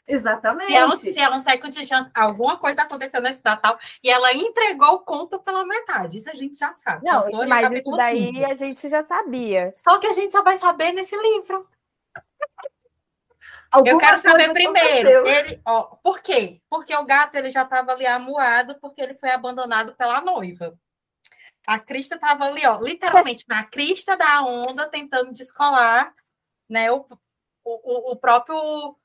Exatamente. Se ela, se ela sai com chance, alguma coisa aconteceu nesse Natal e ela entregou o conto pela metade. Isso a gente já sabe. Não, mas isso daí 5. a gente já sabia. Só que a gente só vai saber nesse livro. Alguma eu quero saber primeiro, ele, ó, por quê? Porque o gato ele já estava ali amuado porque ele foi abandonado pela noiva. A Crista estava ali, ó, literalmente na crista da onda, tentando descolar, né, o, o, o próprio,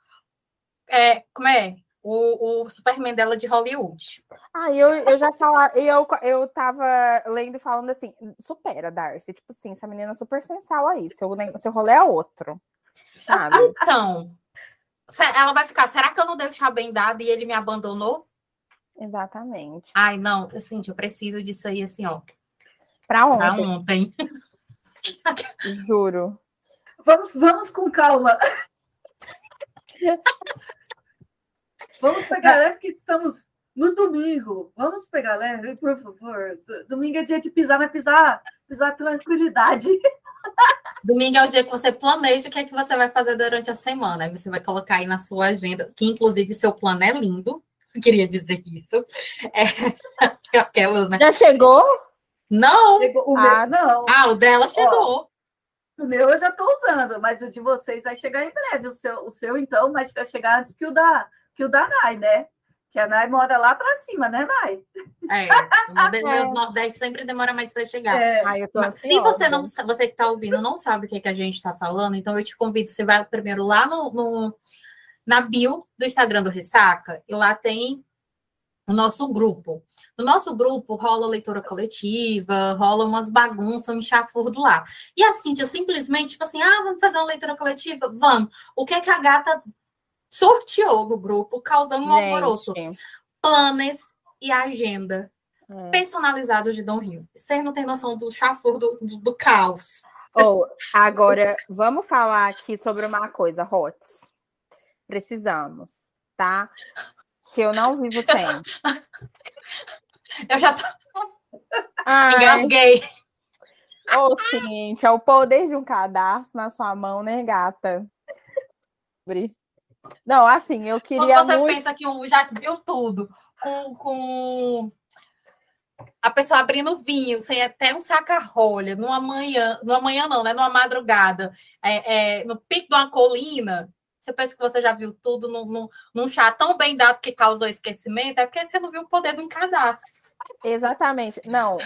é, como é? O, o Superman dela de Hollywood. Ah, eu, eu já falava, eu, eu tava lendo e falando assim, supera, Darcy, tipo assim, essa menina é super sensual aí, seu, seu rolê é outro. Sabe? Então, ela vai ficar, será que eu não devo estar bem dada e ele me abandonou? Exatamente. Ai, não, assim, eu preciso disso aí, assim, ó. Pra ontem. Pra ontem. Juro. Vamos, vamos com calma. vamos pegar leve que estamos no domingo. Vamos pegar leve, por favor. Domingo é dia de pisar, mas pisar, pisar tranquilidade. Domingo é o dia que você planeja o que é que você vai fazer durante a semana. Aí você vai colocar aí na sua agenda, que inclusive seu plano é lindo. Eu queria dizer isso. É, aquelas, né? Já chegou? Não. Chegou, o ah, meu, não. Ah, o dela chegou. Ó, o meu eu já estou usando, mas o de vocês vai chegar em breve. O seu, o seu então, mas vai chegar antes que o da, que o da Nai, né? Que a Nai mora lá para cima, né, Nai? É, o meu é. Nordeste sempre demora mais para chegar. É. Ai, se você não você que está ouvindo não sabe o que, é que a gente está falando, então eu te convido, você vai primeiro lá no, no, na bio do Instagram do Ressaca, e lá tem o nosso grupo. No nosso grupo rola leitura coletiva, rola umas bagunças, um enxafurdo lá. E a Cíntia simplesmente, tipo assim, ah, vamos fazer uma leitura coletiva? Vamos. O que é que a gata sorteou no grupo, causando um alvoroço. Planes e agenda é. personalizados de Dom Rio. Você não tem noção do chafur do, do, do caos. Oh, agora, vamos falar aqui sobre uma coisa, Hots. Precisamos, tá? Que eu não vivo sem. Eu já tô. Engasguei. Ô, oh, gente, é o poder de um cadastro na sua mão, né, gata? Não, assim, eu queria. Quando você muito... pensa que um já viu tudo, com, com a pessoa abrindo vinho, sem até um saca-rolha, numa manhã, numa manhã não, né? Numa madrugada, é, é, no pico de uma colina, você pensa que você já viu tudo num, num, num, chá tão bem dado que causou esquecimento, é porque você não viu o poder do cadastro. Exatamente. Não,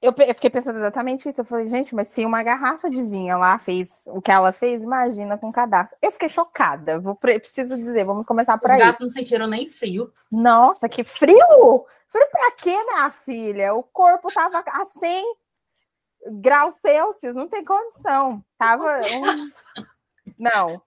eu, eu, fiquei pensando exatamente isso. Eu falei, gente, mas se uma garrafa de vinho lá fez o que ela fez, imagina com cadastro. Eu fiquei chocada. Vou, preciso dizer, vamos começar por Os aí. Os gatos não sentiram nem frio. Nossa, que frio! Frio pra quê, minha filha? O corpo tava a 100 graus Celsius, não tem condição. Tava. Um... Não.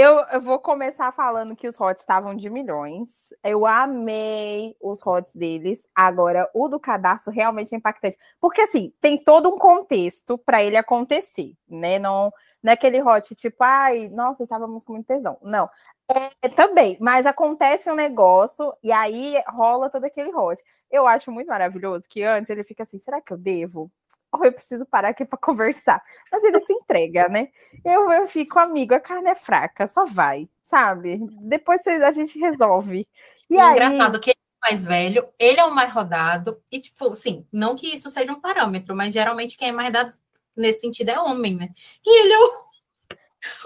Eu, eu, vou começar falando que os hots estavam de milhões. Eu amei os hots deles. Agora, o do cadastro realmente é impactante. Porque, assim, tem todo um contexto para ele acontecer, né? Não, não é aquele hot tipo, ai, nossa, estávamos com muito tesão. Não. É, também, mas acontece um negócio e aí rola todo aquele hot. Eu acho muito maravilhoso que antes ele fica assim: será que eu devo? Eu preciso parar aqui para conversar. Mas ele se entrega, né? Eu, eu fico amigo, a carne é fraca, só vai, sabe? Depois a gente resolve. E, e aí... engraçado que ele é mais velho, ele é o mais rodado, e tipo, sim, não que isso seja um parâmetro, mas geralmente quem é mais dado nesse sentido é homem, né? E ele é o,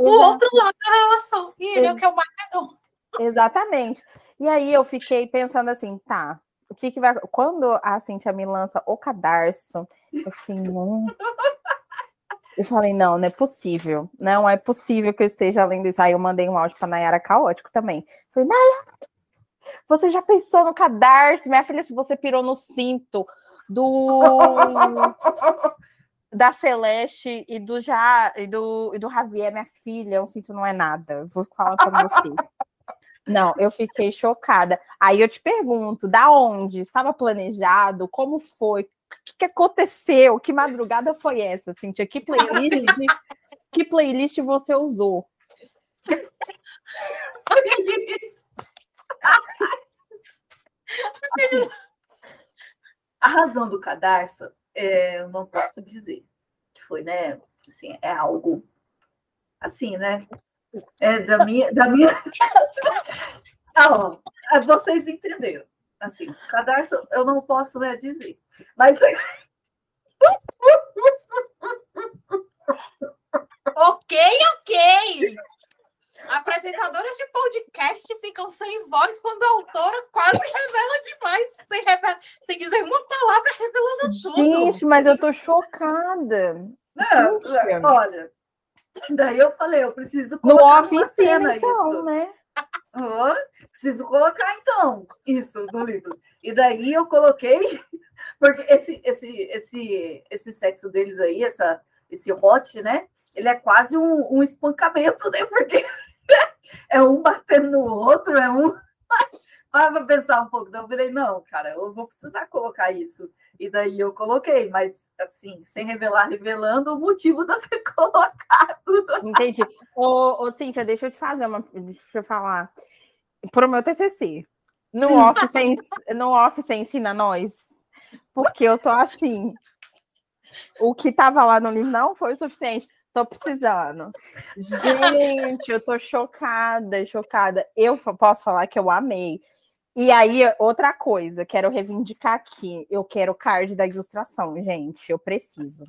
o outro lado da relação, e ele é o que é o mais legal. Exatamente. E aí eu fiquei pensando assim, tá, o que, que vai. Quando a Cintia me lança o cadarço, eu fiquei. Não. Eu falei, não, não é possível. Não é possível que eu esteja lendo isso. Aí eu mandei um áudio para Nayara caótico também. Falei, Nayara, você já pensou no cadarço? Minha filha, se você pirou no cinto do. da Celeste e do, ja, e do, e do Javier, minha filha, eu sinto não é nada. Vou falar para você. Não, eu fiquei chocada. Aí eu te pergunto, da onde? Estava planejado? Como foi? Que, que aconteceu? Que madrugada foi essa, Cintia? Que playlist, que playlist você usou? Assim, a razão do cadarço, é, eu não posso dizer que foi, né? Assim, é algo assim, né? É da minha. Da minha... ah, ó, é, vocês entenderam. Assim, cadarço eu não posso né, dizer. Mas. ok, ok. Apresentadoras de podcast ficam sem voz quando a autora quase revela demais, sem, revela, sem dizer uma palavra revelando tudo. Gente, mas eu tô chocada. Não, olha, daí eu falei, eu preciso colocar no cena então, isso. né? Preciso colocar então isso no livro. E daí eu coloquei, porque esse esse esse esse sexo deles aí, essa esse hot, né? Ele é quase um, um espancamento, né? Porque é um batendo no outro, é um. Para pensar um pouco. Então eu falei, não, cara, eu vou precisar colocar isso. E daí eu coloquei, mas assim, sem revelar, revelando o motivo de eu ter colocado. Entendi. Ô, ô Cíntia, deixa eu te fazer uma. Deixa eu falar. Para o meu TCC. No off, você, no off você ensina nós? Porque eu tô assim. O que estava lá no livro não foi o suficiente. Tô precisando. Gente, eu tô chocada, chocada. Eu posso falar que eu amei. E aí, outra coisa, quero reivindicar aqui. Eu quero card da ilustração, gente. Eu preciso.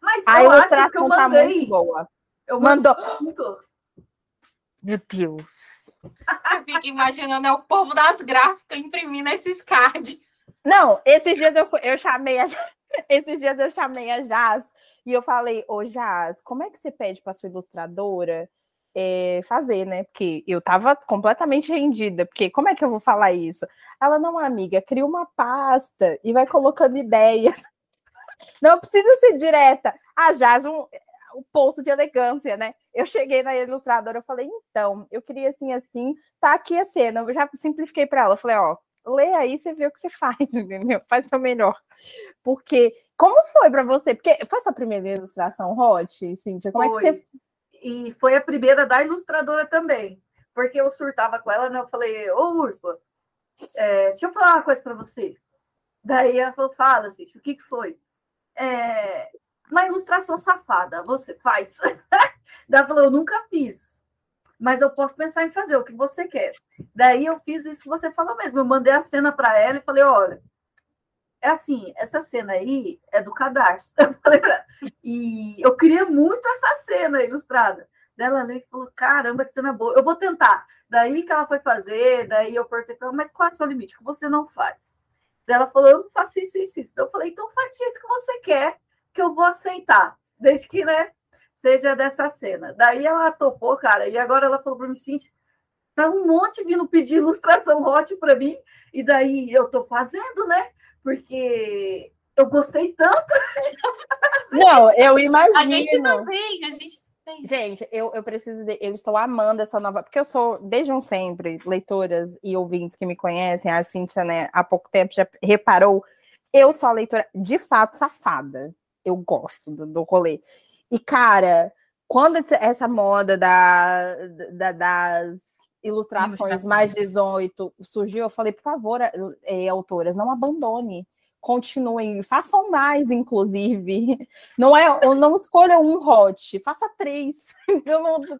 Mas a ilustração tá muito boa. Eu mandou. Meu Deus. Eu fico imaginando é o povo das gráficas imprimindo esses cards. Não, esses dias eu, eu chamei a esses dias eu chamei a Jazz e eu falei, ô Jazz, como é que você pede para sua ilustradora é, fazer, né? Porque eu tava completamente rendida, porque como é que eu vou falar isso? Ela, não, amiga, cria uma pasta e vai colocando ideias. Não precisa ser direta. A Jazz, um, o poço de elegância, né? Eu cheguei na ilustradora, eu falei, então, eu queria assim, assim, tá aqui a cena. Eu já simplifiquei para ela. Eu falei, ó, lê aí, você vê o que você faz, entendeu? Faz o melhor. Porque, como foi para você? Porque foi sua primeira ilustração, Hot, Cíntia? Como foi. é que você. E foi a primeira da ilustradora também. Porque eu surtava com ela, né? Eu falei, ô Úrsula, é, deixa eu falar uma coisa para você. Daí ela falou, fala, Cíntia, o que, que foi? É, uma ilustração safada, você faz? Daí falou, eu nunca fiz mas eu posso pensar em fazer o que você quer. Daí eu fiz isso que você falou mesmo. Eu mandei a cena para ela e falei: olha, é assim, essa cena aí é do cadastro. E eu queria muito essa cena ilustrada. Daí ela leu e falou: caramba, que cena boa. Eu vou tentar. Daí que ela foi fazer, daí eu perguntei para ela, mas qual é o seu limite? que você não faz? Daí ela falou: eu não faço isso, isso, isso. Então eu falei: então faz do jeito que você quer, que eu vou aceitar. Desde que, né? seja dessa cena. Daí ela topou, cara, e agora ela falou para mim, Cintia, tá um monte vindo pedir ilustração hot para mim, e daí eu tô fazendo, né? Porque eu gostei tanto. Não, eu imagino. A gente também, a gente também. Gente, eu, eu preciso dizer, eu estou amando essa nova, porque eu sou, desde um sempre, leitoras e ouvintes que me conhecem, a Cintia, né, há pouco tempo já reparou, eu sou a leitora de fato safada. Eu gosto do, do rolê. E, cara, quando essa moda da, da das ilustrações mais 18 surgiu, eu falei, por favor, é, autoras, não abandone. Continuem, façam mais, inclusive. Não é, eu não escolha um hot, faça três. Não, o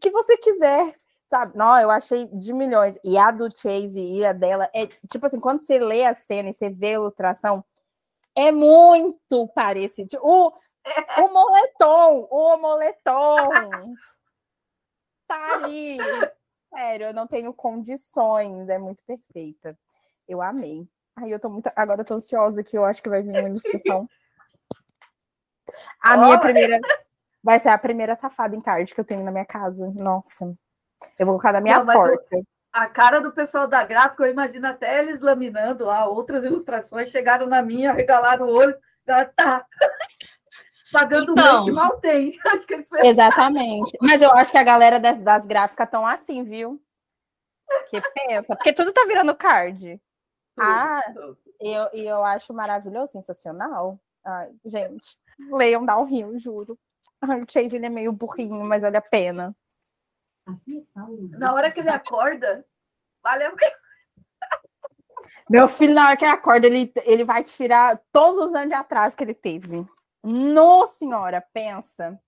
que você quiser sabe? Não, eu achei de milhões. E a do Chase e a dela é tipo assim, quando você lê a cena e você vê a ilustração, é muito parecido. O, o moletom, o moletom. Tá ali. Sério, eu não tenho condições. É muito perfeita. Eu amei. Ai, eu tô muito. Agora eu tô ansiosa que eu acho que vai vir uma ilustração. A oh. minha primeira. Vai ser a primeira safada em card que eu tenho na minha casa. Nossa. Eu vou colocar na minha não, porta. A cara do pessoal da gráfica, eu imagino até eles laminando lá outras ilustrações, chegaram na minha, regalaram o olho. Tá. Pagando então, bem que mal tem. Exatamente. Mas eu acho que a galera das, das gráficas estão assim, viu? Que pensa. Porque tudo tá virando card. Ah, e eu, eu acho maravilhoso, sensacional. Ai, gente, leiam Downhill, juro. Ai, o Chase ele é meio burrinho, mas vale a pena. Na hora que ele acorda, valeu. Meu filho, na hora que ele acorda, ele, ele vai tirar todos os anos de atraso que ele teve. Nossa senhora, pensa.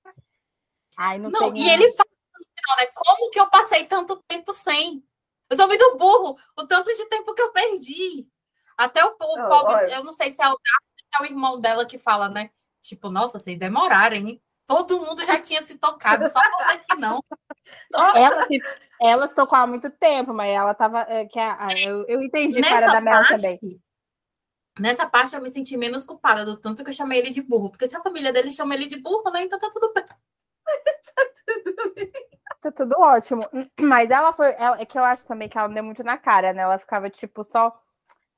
Ai, não, não tem... E ele fala no final, né? Como que eu passei tanto tempo sem? Eu sou muito burro, o tanto de tempo que eu perdi. Até o, o oh, pobre, eu não sei se é o, é o irmão dela que fala, né? Tipo, nossa, vocês demoraram, hein? Todo mundo já tinha se tocado, só você que não. Ela se, elas tocou há muito tempo, mas ela tava. É, que a, eu, eu entendi Nessa cara da Mel também. Nessa parte eu me senti menos culpada do tanto que eu chamei ele de burro. Porque se a família dele chama ele de burro, né? Então tá tudo bem. tá tudo bem. Tá tudo ótimo. Mas ela foi. Ela, é que eu acho também que ela deu muito na cara, né? Ela ficava, tipo, só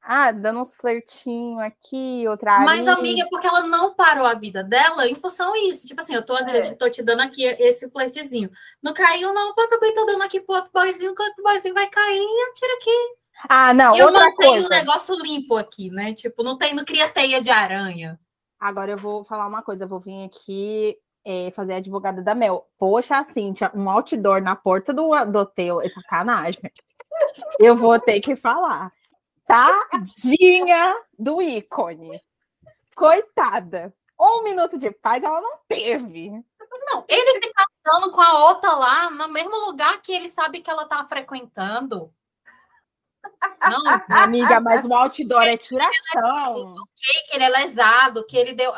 ah, dando uns flertinhos aqui, outra Mas, amiga, porque ela não parou a vida dela em função disso. Tipo assim, eu tô, é. eu tô te dando aqui esse flertezinho. Não caiu, não, eu também tô dando aqui pro outro boyzinho, que o outro boyzinho vai cair e atira aqui. Ah, não, eu outra mantenho coisa. o negócio limpo aqui, né? Tipo, não tem, não cria teia de aranha. Agora eu vou falar uma coisa, eu vou vir aqui é, fazer a advogada da Mel. Poxa, Cíntia, um outdoor na porta do, do hotel, é sacanagem. Eu vou ter que falar. Tadinha do ícone. Coitada. Um minuto de paz ela não teve. Não, ele fica andando com a outra lá no mesmo lugar que ele sabe que ela tá frequentando. Não, amiga, mas o outdoor é tiração. Que ele é lesado, que ele deu.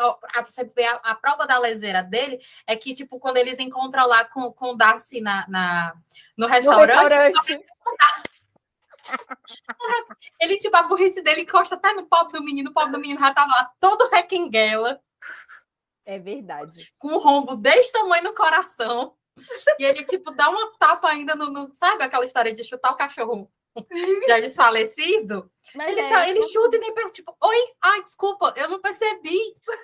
Você vê a, a, prova da leseira dele é que, tipo, quando eles encontram lá com, com o Darcy na, na no restaurante. No restaurante. Ele, tipo, a burrice dele encosta até no pobre do menino, o pobre do menino já tava lá todo requenguela. É verdade. Com um rombo desse tamanho no coração. E ele, tipo, dá uma tapa ainda no, no. Sabe aquela história de chutar o cachorro já desfalecido? Mas ele, é, tá, ele chuta e nem pensa, tipo, oi, ai, desculpa, eu não percebi.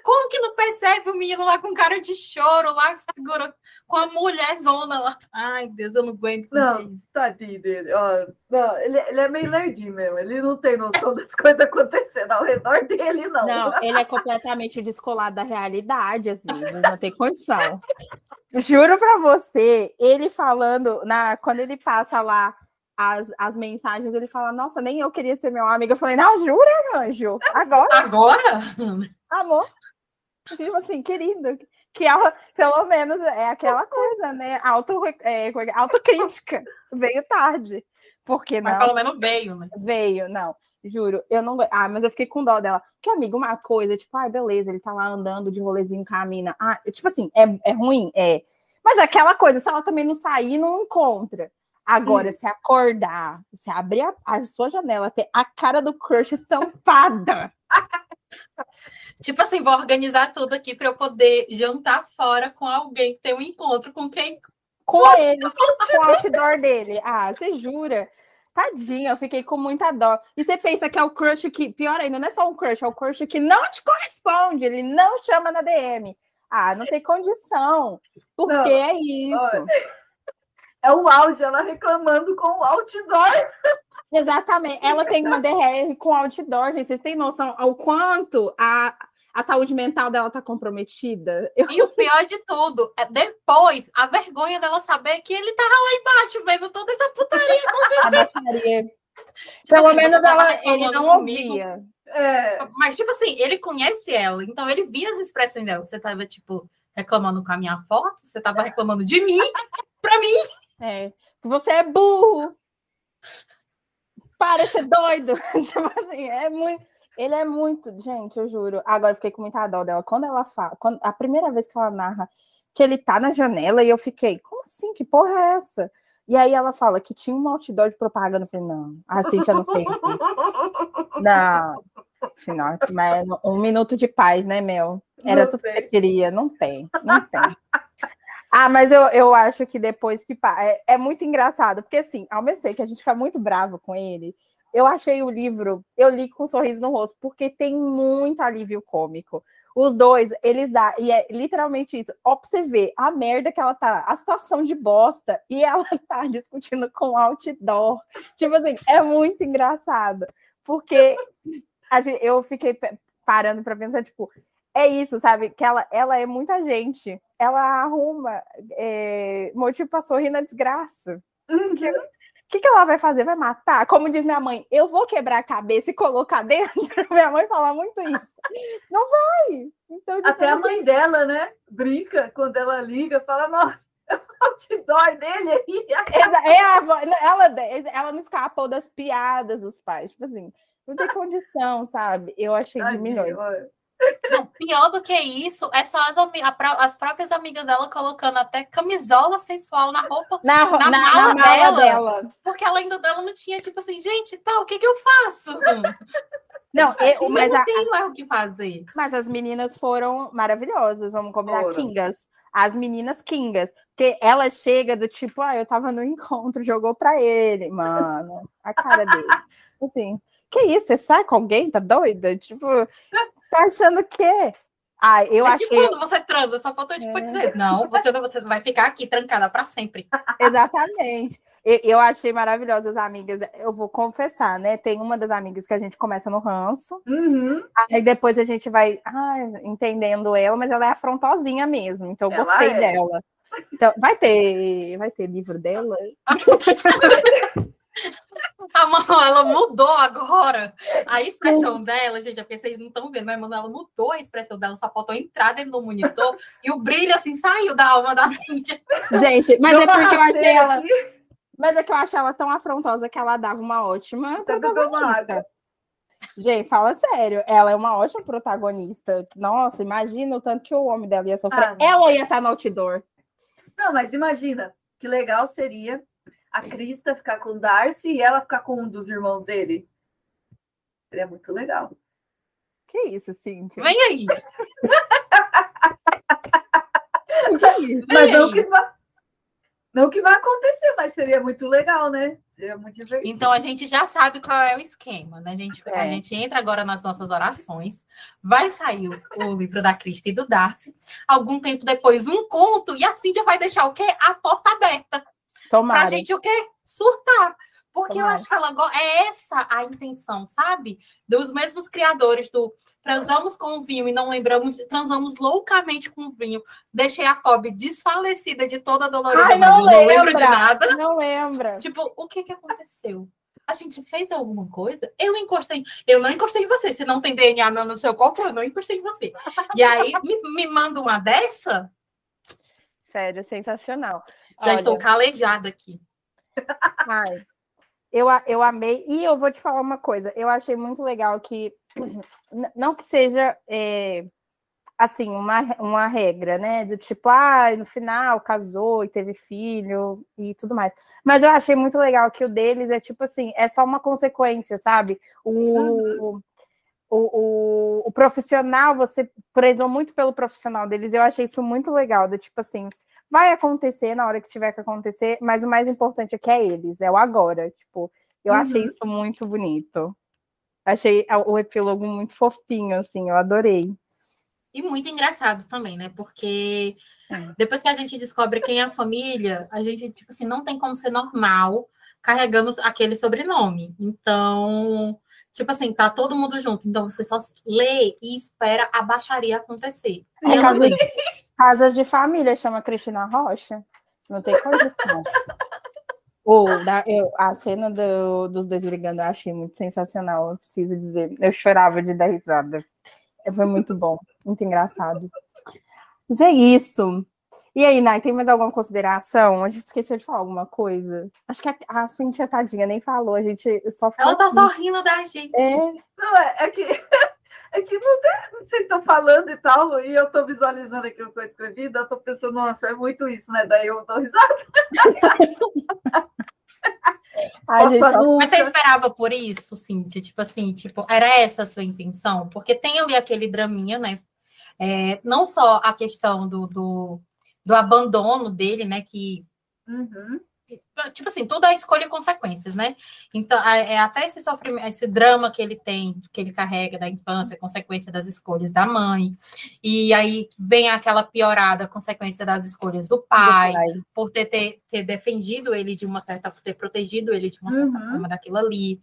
Como que não percebe o menino lá com cara de choro, lá segura com a mulher zona lá? Ai, Deus, eu não aguento. Não, tadinho dele. Ó, não, ele, ele é meio lerdinho mesmo, ele não tem noção das coisas acontecendo ao redor dele, não. Não, ele é completamente descolado da realidade, às vezes, não tem condição. Juro pra você, ele falando, na, quando ele passa lá as, as mensagens, ele fala, nossa, nem eu queria ser meu amigo. Eu falei, não, jura, anjo? Agora? Agora? Amor. Tipo assim, querido, que ela, pelo menos é aquela coisa, né? Auto, é, é autocrítica. veio tarde. Porque não. Mas pelo menos veio, né? Veio, não. Juro, eu não. Ah, mas eu fiquei com dó dela. Que amigo, uma coisa, tipo, ai, ah, beleza, ele tá lá andando de rolezinho com a mina. Ah, tipo assim, é, é ruim? É. Mas aquela coisa, se ela também não sair, não encontra. Agora, hum. se acordar, se abrir a, a, sua janela, ter a cara do crush estampada. tipo assim, vou organizar tudo aqui para eu poder jantar fora com alguém que tem um encontro com quem. Com, com ele, com o outdoor dele. Ah, você jura? Tadinha, eu fiquei com muita dó. E você pensa que é o crush que, pior ainda, não é só um crush, é o crush que não te corresponde, ele não chama na DM. Ah, não tem condição. Porque não, é isso. Olha é o auge, ela reclamando com o outdoor. Exatamente. Ela tem uma DR com outdoor, gente. Vocês têm noção ao quanto a, a saúde mental dela tá comprometida? Eu... E o pior de tudo, é depois, a vergonha dela saber que ele tava lá embaixo vendo toda essa putaria acontecer. Tipo Pelo assim, menos ela, ele não comigo. ouvia. É. Mas, tipo assim, ele conhece ela, então ele via as expressões dela. Você tava, tipo, reclamando com a minha foto, você tava reclamando de mim, pra mim. É. Você é burro. Para de ser doido. tipo assim, é muito. Ele é muito. Gente, eu juro. Agora eu fiquei com muita dó dela. Quando ela fala. Quando, a primeira vez que ela narra que ele tá na janela e eu fiquei, como assim? Que porra é essa? E aí ela fala que tinha um outdoor de propaganda. Eu falei, não, a Cintia não fez. não. Final, mas um minuto de paz, né, Mel? Era não tudo tem. que você queria. Não tem, não tem. Ah, mas eu, eu acho que depois que. É, é muito engraçado, porque assim, ao mesmo tempo que a gente fica muito bravo com ele, eu achei o livro, eu li com um sorriso no rosto, porque tem muito alívio cômico. Os dois, eles dá, e é literalmente isso. Ó, pra você ver a merda que ela tá, a situação de bosta, e ela tá discutindo com outdoor. Tipo assim, é muito engraçado. Porque gente, eu fiquei parando para pensar, tipo, é isso, sabe? Que ela, ela é muita gente. Ela arruma é, motivo para sorrir na desgraça. Uhum. Que, o que, que ela vai fazer? Vai matar? Como diz minha mãe, eu vou quebrar a cabeça e colocar dentro. minha mãe fala muito isso. Não vai. Então, tipo, Até a mãe dela, né? Brinca quando ela liga, fala, nossa, outdoor dele aí. É, ela, ela não escapou das piadas dos pais. Tipo assim, não tem condição, sabe? Eu achei de milhões. Não, pior do que isso, é só as, as, próprias amigas dela colocando até camisola sensual na roupa, na, na, na mala, na dela, dela, Porque ela ainda dela não tinha, tipo assim, gente, tá, o que que eu faço? Não, eu, mas não a, tenho mais o que fazer. Mas as meninas foram maravilhosas, vamos combinar, foram. Kingas. As meninas Kingas. Porque ela chega do tipo, ah, eu tava no encontro, jogou pra ele, mano. A cara dele. Assim, que isso? Você sai com alguém? Tá doida? Tipo, tá achando que ah, eu é tipo quando você transa, só faltou tipo é. dizer, não, você não, você vai ficar aqui trancada para sempre. Exatamente. Eu, achei maravilhosas amigas. Eu vou confessar, né? Tem uma das amigas que a gente começa no ranço. Uhum. Aí depois a gente vai ah, entendendo ela, mas ela é afrontosinha mesmo. Então eu ela gostei é. dela. Então, vai ter, vai ter livro dela? A Manuela mudou agora a expressão Sim. dela, gente, é porque vocês não estão vendo, mas a Manuela mudou a expressão dela, só faltou entrar dentro do monitor e o brilho assim saiu da alma da Cíntia. Gente, mas eu é porque eu achei ela. Mas é que eu achei ela tão afrontosa que ela dava uma ótima tá protagonista. Gente, fala sério, ela é uma ótima protagonista. Nossa, imagina o tanto que o homem dela ia sofrer. Ah, ela ia estar no outdoor. Não, mas imagina que legal seria a Krista ficar com o Darcy e ela ficar com um dos irmãos dele. Seria muito legal. Que isso, Cíntia? Vem aí! que isso? Mas Vem não aí. que, vai, não que vai acontecer, mas seria muito legal, né? Seria muito divertido. Então a gente já sabe qual é o esquema, né? A gente, é. a gente entra agora nas nossas orações, vai sair o, o livro da Krista e do Darcy, algum tempo depois um conto, e a Cíntia vai deixar o quê? A porta aberta Tomara. Pra gente o quê? Surtar. Porque Tomara. eu acho que ela é essa a intenção, sabe? Dos mesmos criadores do transamos com o vinho e não lembramos, transamos loucamente com o vinho. Deixei a pobre desfalecida de toda a dolorida, Ai, não, lembra, não lembro de nada. Não lembra. Tipo, o que que aconteceu? A gente fez alguma coisa? Eu encostei. Eu não encostei em você. Se não tem DNA meu no seu corpo, eu não encostei em você. E aí me, me manda uma dessa? Sério, sensacional. Já Olha, estou calejada aqui. Ai, eu, eu amei. E eu vou te falar uma coisa. Eu achei muito legal que, não que seja é, assim, uma, uma regra, né? Do tipo, ah, no final casou e teve filho e tudo mais. Mas eu achei muito legal que o deles é tipo assim, é só uma consequência, sabe? O. Uhum. O, o, o, profissional, você prezou muito pelo profissional deles, eu achei isso muito legal, do tipo assim, vai acontecer na hora que tiver que acontecer, mas o mais importante é que é eles, é o agora, tipo, eu uhum. achei isso muito bonito. Achei o epílogo muito fofinho, assim, eu adorei. E muito engraçado também, né? Porque é. depois que a gente descobre quem é a família, a gente, tipo assim, não tem como ser normal carregando aquele sobrenome. Então, Tipo assim, tá todo mundo junto, então você só lê e espera a baixaria acontecer. É, casa, de, casa de família chama Cristina Rocha. Não tem condição. Ou da, eu, a cena do, dos dois brigando eu achei muito sensacional, eu preciso dizer. Eu chorava de dar risada. Foi muito bom, muito engraçado. Mas é isso. E aí, Nai, tem mais alguma consideração? A gente esqueceu de falar alguma coisa. Acho que a, a Cintia Tadinha nem falou, a gente só falou. Ela tá aqui. só rindo da gente. É. Não, é, é que, é que não tem, vocês estão falando e tal, e eu tô visualizando aquilo que eu escrevi, eu tô pensando, nossa, é muito isso, né? Daí eu dou risada. Ai, gente, Mas você esperava por isso, Cintia? Tipo assim, tipo, era essa a sua intenção? Porque tem ali aquele draminha, né? É, não só a questão do, do do abandono dele, né? Que, uhum. tipo assim, tudo é escolha e consequências, né? Então, é até esse sofrimento, esse drama que ele tem, que ele carrega da infância, consequência das escolhas da mãe, e aí vem aquela piorada, consequência das escolhas do pai, do pai. por ter, ter, ter, defendido ele de uma certa, ter protegido ele de uma certa uhum. forma daquilo ali.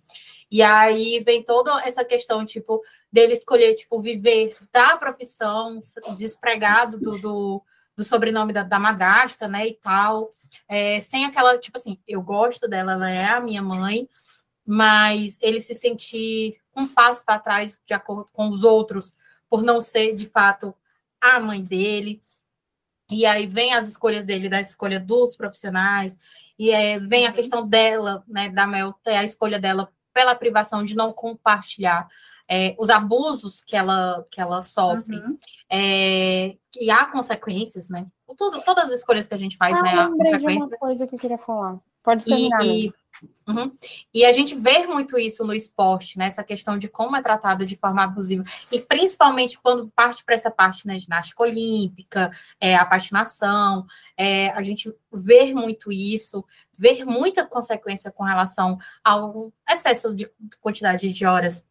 E aí vem toda essa questão, tipo, dele escolher, tipo, viver da profissão, despregado do, do do sobrenome da, da madrasta, né, e tal, é, sem aquela, tipo assim, eu gosto dela, ela é a minha mãe, mas ele se sentir um passo para trás de acordo com os outros, por não ser, de fato, a mãe dele, e aí vem as escolhas dele, da escolha dos profissionais, e é, vem a uhum. questão dela, né, da Mel, a escolha dela pela privação de não compartilhar é, os abusos que ela, que ela sofre, uhum. é, e há consequências, né? Todas as escolhas que a gente faz, ah, né? Há consequências. uma coisa que eu queria falar. Pode terminar. E, Uhum. E a gente vê muito isso no esporte, né? Essa questão de como é tratado de forma abusiva. E principalmente quando parte para essa parte, né? Ginástica olímpica, é, a patinação, é, a gente vê muito isso, vê muita consequência com relação ao excesso de quantidade de horas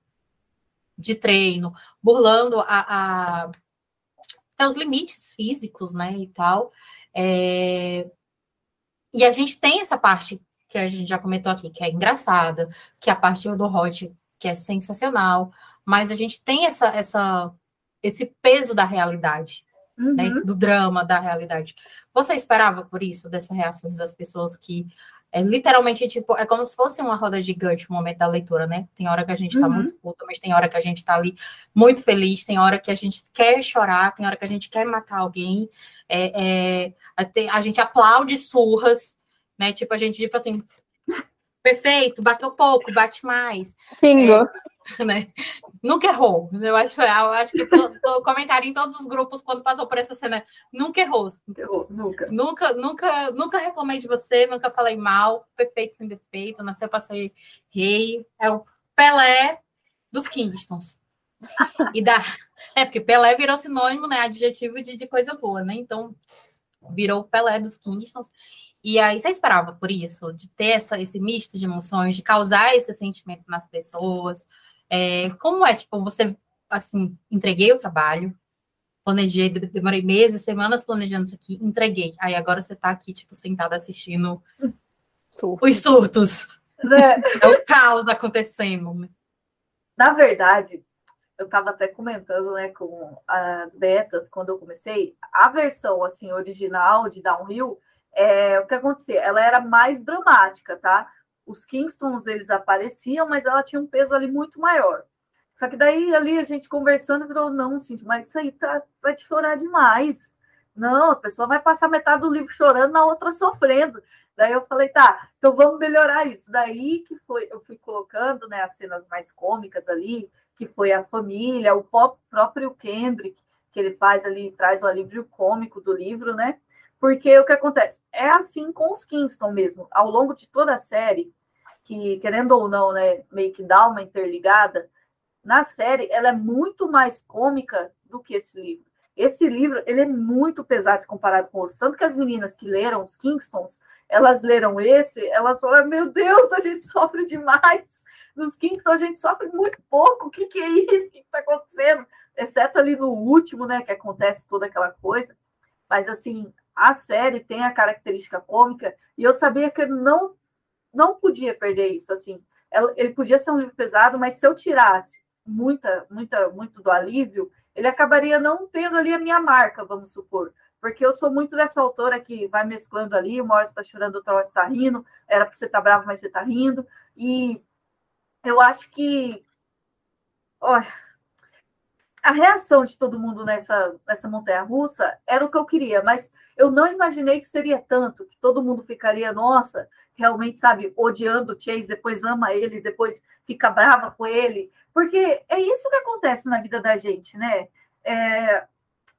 de treino, burlando a, a, os limites físicos, né, e tal. É, e a gente tem essa parte que a gente já comentou aqui, que é engraçada, que é a parte do Hot, que é sensacional, mas a gente tem essa, essa, esse peso da realidade, né, uhum. né, do drama da realidade. Você esperava por isso, dessa reação das pessoas que é literalmente, tipo, é como se fosse uma roda gigante o momento da leitura, né? Tem hora que a gente tá uhum. muito puta, mas tem hora que a gente tá ali muito feliz, tem hora que a gente quer chorar, tem hora que a gente quer matar alguém, é, é, a gente aplaude surras, né? Tipo, a gente, tipo assim, perfeito, bateu pouco, bate mais. Bingo. É, né? Nunca errou. Eu acho, eu acho que tô, comentário em todos os grupos quando passou por essa cena. Nunca errou. errou nunca. Nunca, nunca, nunca reclamei de você, nunca falei mal, perfeito sem defeito, nasceu para ser rei. É o Pelé dos Kingstons. E da. É, porque Pelé virou sinônimo, né? Adjetivo de, de coisa boa, né? Então, virou Pelé dos Kingstons. E aí você esperava por isso, de ter essa, esse misto de emoções, de causar esse sentimento nas pessoas. É, como é, tipo, você, assim, entreguei o trabalho, planejei, demorei meses, semanas planejando isso aqui, entreguei. Aí agora você tá aqui, tipo, sentada assistindo Surto. os surtos. É. é o caos acontecendo. Na verdade, eu estava até comentando, né, com as betas, quando eu comecei, a versão, assim, original de Downhill, é, o que acontecia? Ela era mais dramática, tá? Os Kingstons eles apareciam, mas ela tinha um peso ali muito maior. Só que daí ali a gente conversando virou, não, Cintia, mas isso aí tá, vai te chorar demais. Não, a pessoa vai passar metade do livro chorando, na outra sofrendo. Daí eu falei, tá, então vamos melhorar isso. Daí que foi, eu fui colocando né, as cenas mais cômicas ali, que foi a família, o próprio Kendrick, que ele faz ali, traz o alívio cômico do livro, né? Porque o que acontece? É assim com os Kingston mesmo. Ao longo de toda a série, que, querendo ou não, né, meio que dá uma interligada, na série ela é muito mais cômica do que esse livro. Esse livro ele é muito pesado se comparado com outros. Tanto que as meninas que leram os Kingstons, elas leram esse, elas falam: Meu Deus, a gente sofre demais. Nos Kingston a gente sofre muito pouco. O que, que é isso? O que está acontecendo? Exceto ali no último, né? Que acontece toda aquela coisa. Mas assim, a série tem a característica cômica e eu sabia que não não podia perder isso assim. Ele podia ser um livro pesado, mas se eu tirasse muita, muita, muito do alívio, ele acabaria não tendo ali a minha marca, vamos supor. Porque eu sou muito dessa autora que vai mesclando ali, uma hora está chorando, outra hora está rindo, era para você estar tá bravo, mas você está rindo. E eu acho que. Olha, a reação de todo mundo nessa, nessa montanha russa era o que eu queria, mas eu não imaginei que seria tanto, que todo mundo ficaria, nossa, realmente, sabe, odiando o Chase, depois ama ele, depois fica brava com ele, porque é isso que acontece na vida da gente, né? É,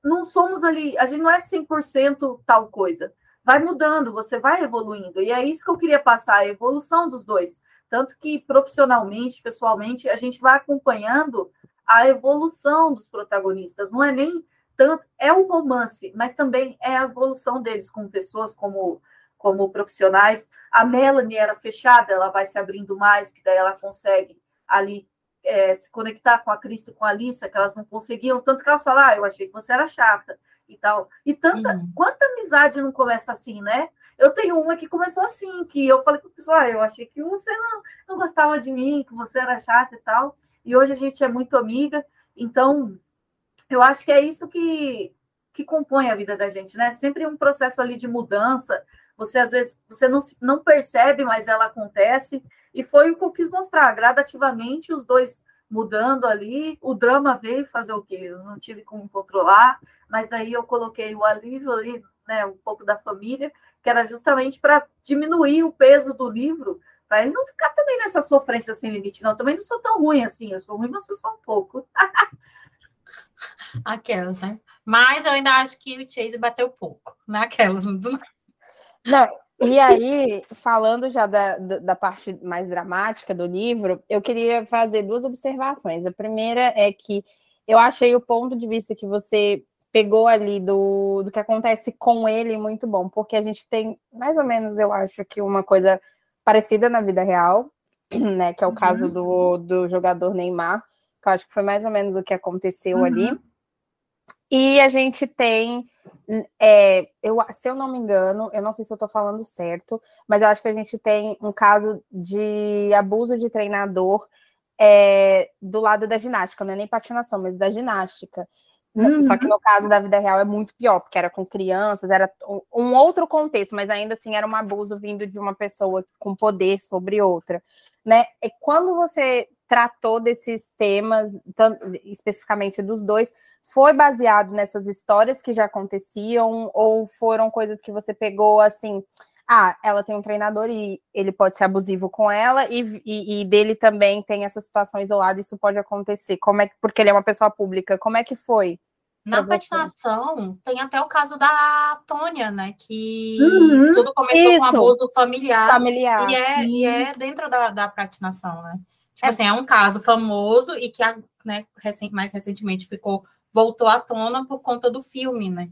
não somos ali, a gente não é 100% tal coisa. Vai mudando, você vai evoluindo, e é isso que eu queria passar, a evolução dos dois. Tanto que profissionalmente, pessoalmente, a gente vai acompanhando a evolução dos protagonistas. Não é nem tanto, é um romance, mas também é a evolução deles como pessoas, como como profissionais. A Melanie era fechada, ela vai se abrindo mais, que daí ela consegue ali é, se conectar com a Cristo e com a Alissa, que elas não conseguiam, tanto que elas falam, ah, eu achei que você era chata e tal. E tanta, uhum. quanta amizade não começa assim, né? Eu tenho uma que começou assim, que eu falei para o pessoal, ah, eu achei que você não, não gostava de mim, que você era chata e tal. E hoje a gente é muito amiga, então eu acho que é isso que, que compõe a vida da gente, né? Sempre um processo ali de mudança, você às vezes você não, não percebe, mas ela acontece. E foi o que eu quis mostrar, gradativamente os dois mudando ali. O drama veio fazer o quê? Eu não tive como controlar, mas daí eu coloquei o alívio ali, né, um pouco da família, que era justamente para diminuir o peso do livro, para ele não ficar também nessa sofrência sem limite. Não, também não sou tão ruim assim, eu sou ruim, mas sou só um pouco. Aquelas, né? Mas eu ainda acho que o Chase bateu pouco naquelas. Né? Não, e aí, falando já da, da parte mais dramática do livro, eu queria fazer duas observações. A primeira é que eu achei o ponto de vista que você pegou ali do, do que acontece com ele muito bom, porque a gente tem mais ou menos, eu acho que uma coisa parecida na vida real, né? Que é o uhum. caso do, do jogador Neymar, que eu acho que foi mais ou menos o que aconteceu uhum. ali. E a gente tem, é, eu, se eu não me engano, eu não sei se eu estou falando certo, mas eu acho que a gente tem um caso de abuso de treinador é, do lado da ginástica, não é nem patinação, mas da ginástica. Uhum. Só que no caso da vida real é muito pior, porque era com crianças, era um outro contexto, mas ainda assim era um abuso vindo de uma pessoa com poder sobre outra, né? E quando você tratou desses temas, especificamente dos dois, foi baseado nessas histórias que já aconteciam ou foram coisas que você pegou assim? Ah, ela tem um treinador e ele pode ser abusivo com ela e, e, e dele também tem essa situação isolada, isso pode acontecer. Como é que, porque ele é uma pessoa pública? Como é que foi? Na patinação, tem até o caso da Tônia, né? Que uhum, tudo começou isso. com abuso familiar. Familiar. E é, e é dentro da, da patinação, né? Tipo é. assim, é um caso famoso e que né, mais recentemente ficou, voltou à tona por conta do filme, né?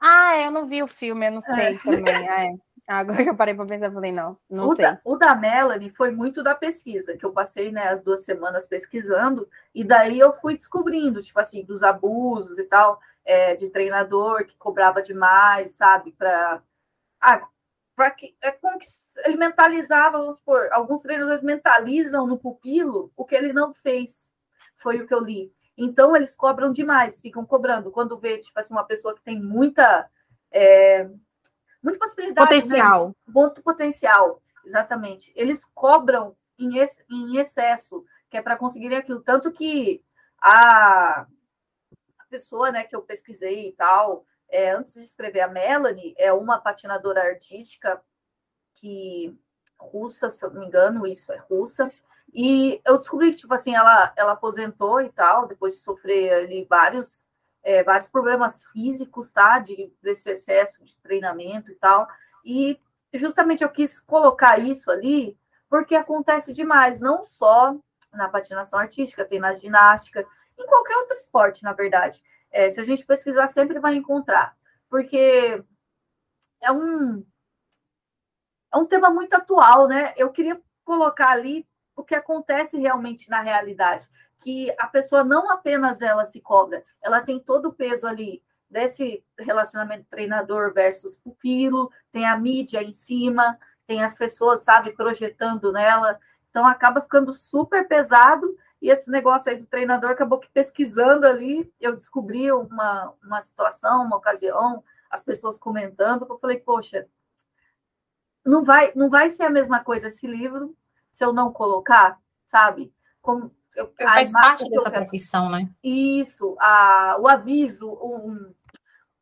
Ah, eu não vi o filme, eu não sei é. também. É. Agora que eu parei para pensar, falei, não, não o sei. Da, o da Melanie foi muito da pesquisa, que eu passei né, as duas semanas pesquisando, e daí eu fui descobrindo, tipo assim, dos abusos e tal, é, de treinador que cobrava demais, sabe, para. Ah, para que é como que ele mentalizava, vamos supor, alguns treinadores mentalizam no pupilo o que ele não fez. Foi o que eu li. Então eles cobram demais, ficam cobrando. Quando vê, tipo assim, uma pessoa que tem muita é, muita possibilidade. Né? Potencial. Né? Muito potencial, exatamente. Eles cobram em, ex, em excesso, que é para conseguirem aquilo. Tanto que a, a pessoa né, que eu pesquisei e tal, é, antes de escrever a Melanie, é uma patinadora artística que russa, se eu não me engano, isso é russa. E eu descobri que, tipo assim, ela, ela aposentou e tal, depois de sofrer ali vários, é, vários problemas físicos, tá? De, desse excesso de treinamento e tal. E justamente eu quis colocar isso ali, porque acontece demais, não só na patinação artística, tem na ginástica, em qualquer outro esporte, na verdade. É, se a gente pesquisar, sempre vai encontrar, porque é um, é um tema muito atual, né? Eu queria colocar ali o que acontece realmente na realidade, que a pessoa não apenas ela se cobra, ela tem todo o peso ali desse relacionamento treinador versus pupilo, tem a mídia em cima, tem as pessoas, sabe, projetando nela, então acaba ficando super pesado e esse negócio aí do treinador acabou que pesquisando ali, eu descobri uma, uma situação, uma ocasião, as pessoas comentando, eu falei, poxa, não vai, não vai ser a mesma coisa esse livro se eu não colocar, sabe? Como, eu, faz parte dessa profissão, né? Isso, a, o aviso, um,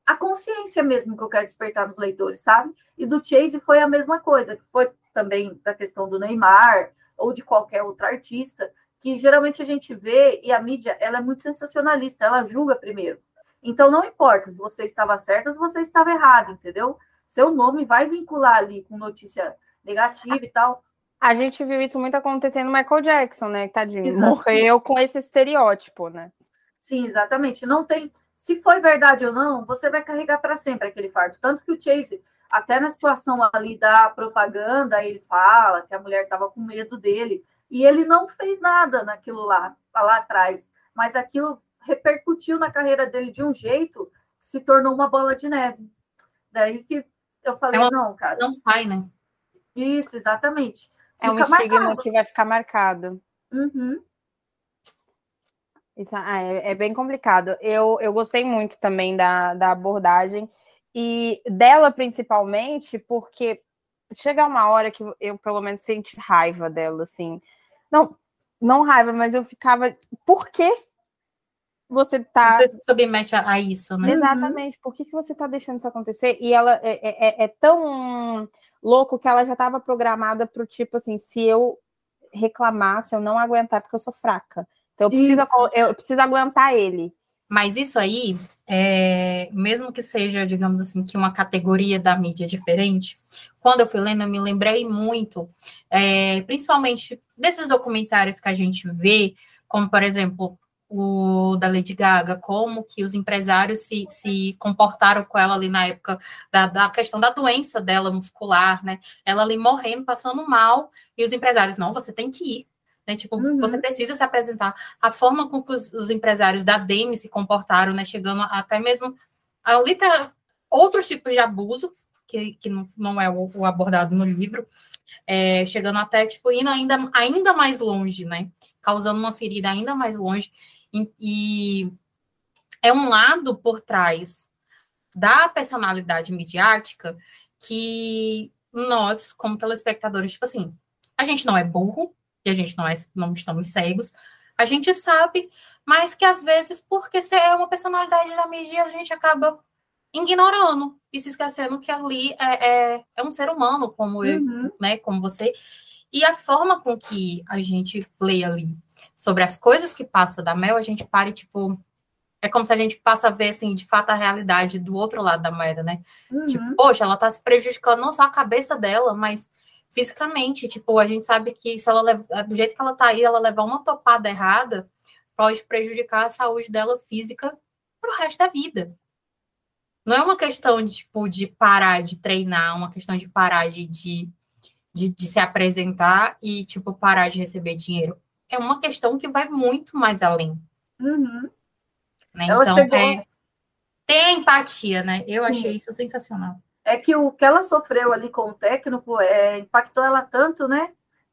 a consciência mesmo que eu quero despertar nos leitores, sabe? E do Chase foi a mesma coisa, que foi também da questão do Neymar ou de qualquer outro artista, que geralmente a gente vê e a mídia ela é muito sensacionalista, ela julga primeiro. Então não importa se você estava certo ou se você estava errado, entendeu? Seu nome vai vincular ali com notícia negativa e tal. A gente viu isso muito acontecendo no Michael Jackson, né? Tadinho, Exatamente. morreu com esse estereótipo, né? Sim, exatamente. Não tem. Se foi verdade ou não, você vai carregar para sempre aquele fardo. Tanto que o Chase, Até na situação ali da propaganda, ele fala que a mulher estava com medo dele. E ele não fez nada naquilo lá, lá atrás. Mas aquilo repercutiu na carreira dele de um jeito que se tornou uma bola de neve. Daí que eu falei, é não, cara. Não sai, né? Isso, exatamente. É um estigma marcado. que vai ficar marcado. Uhum. Isso ah, é, é, bem complicado. Eu, eu gostei muito também da, da abordagem e dela principalmente, porque chega uma hora que eu, pelo menos, senti raiva dela, assim. Não, não raiva, mas eu ficava. Por que você tá. Você se submete a, isso, né? Exatamente. Por que, que você tá deixando isso acontecer? E ela é, é, é, é tão louco que ela já estava programada para o tipo assim: se eu reclamar, se eu não aguentar, porque eu sou fraca. Então eu preciso, eu preciso aguentar ele. Mas isso aí, é, mesmo que seja, digamos assim, que uma categoria da mídia diferente, quando eu fui lendo, eu me lembrei muito, é, principalmente desses documentários que a gente vê, como, por exemplo, o da Lady Gaga, como que os empresários se, se comportaram com ela ali na época da, da questão da doença dela muscular, né? Ela ali morrendo, passando mal, e os empresários, não, você tem que ir, né? Tipo, uhum. você precisa se apresentar. A forma com que os, os, empresários da Demi se comportaram, né? Chegando até mesmo a literal, outros tipos de abuso, que, que não, não é o, o abordado no livro, é, chegando até, tipo, indo ainda, ainda mais longe, né? Causando uma ferida ainda mais longe. E, e é um lado por trás da personalidade midiática que nós, como telespectadores, tipo assim, a gente não é burro, e a gente não, é, não estamos cegos, a gente sabe, mas que às vezes, porque você é uma personalidade da mídia, a gente acaba ignorando e se esquecendo que ali é, é, é um ser humano como eu, uhum. né, como você. E a forma com que a gente lê ali sobre as coisas que passa da Mel, a gente para e, tipo, é como se a gente passa a ver, assim, de fato, a realidade do outro lado da moeda, né? Uhum. Tipo, poxa, ela tá se prejudicando não só a cabeça dela, mas fisicamente. Tipo, a gente sabe que se ela do jeito que ela tá aí, ela levar uma topada errada, pode prejudicar a saúde dela física pro resto da vida. Não é uma questão de, tipo, de parar de treinar, uma questão de parar de, de, de, de se apresentar e, tipo, parar de receber dinheiro. É uma questão que vai muito mais além. Uhum. Né? Então, chegou... é, ter empatia, né? Eu Sim. achei isso sensacional é que o que ela sofreu ali com o técnico é, impactou ela tanto, né?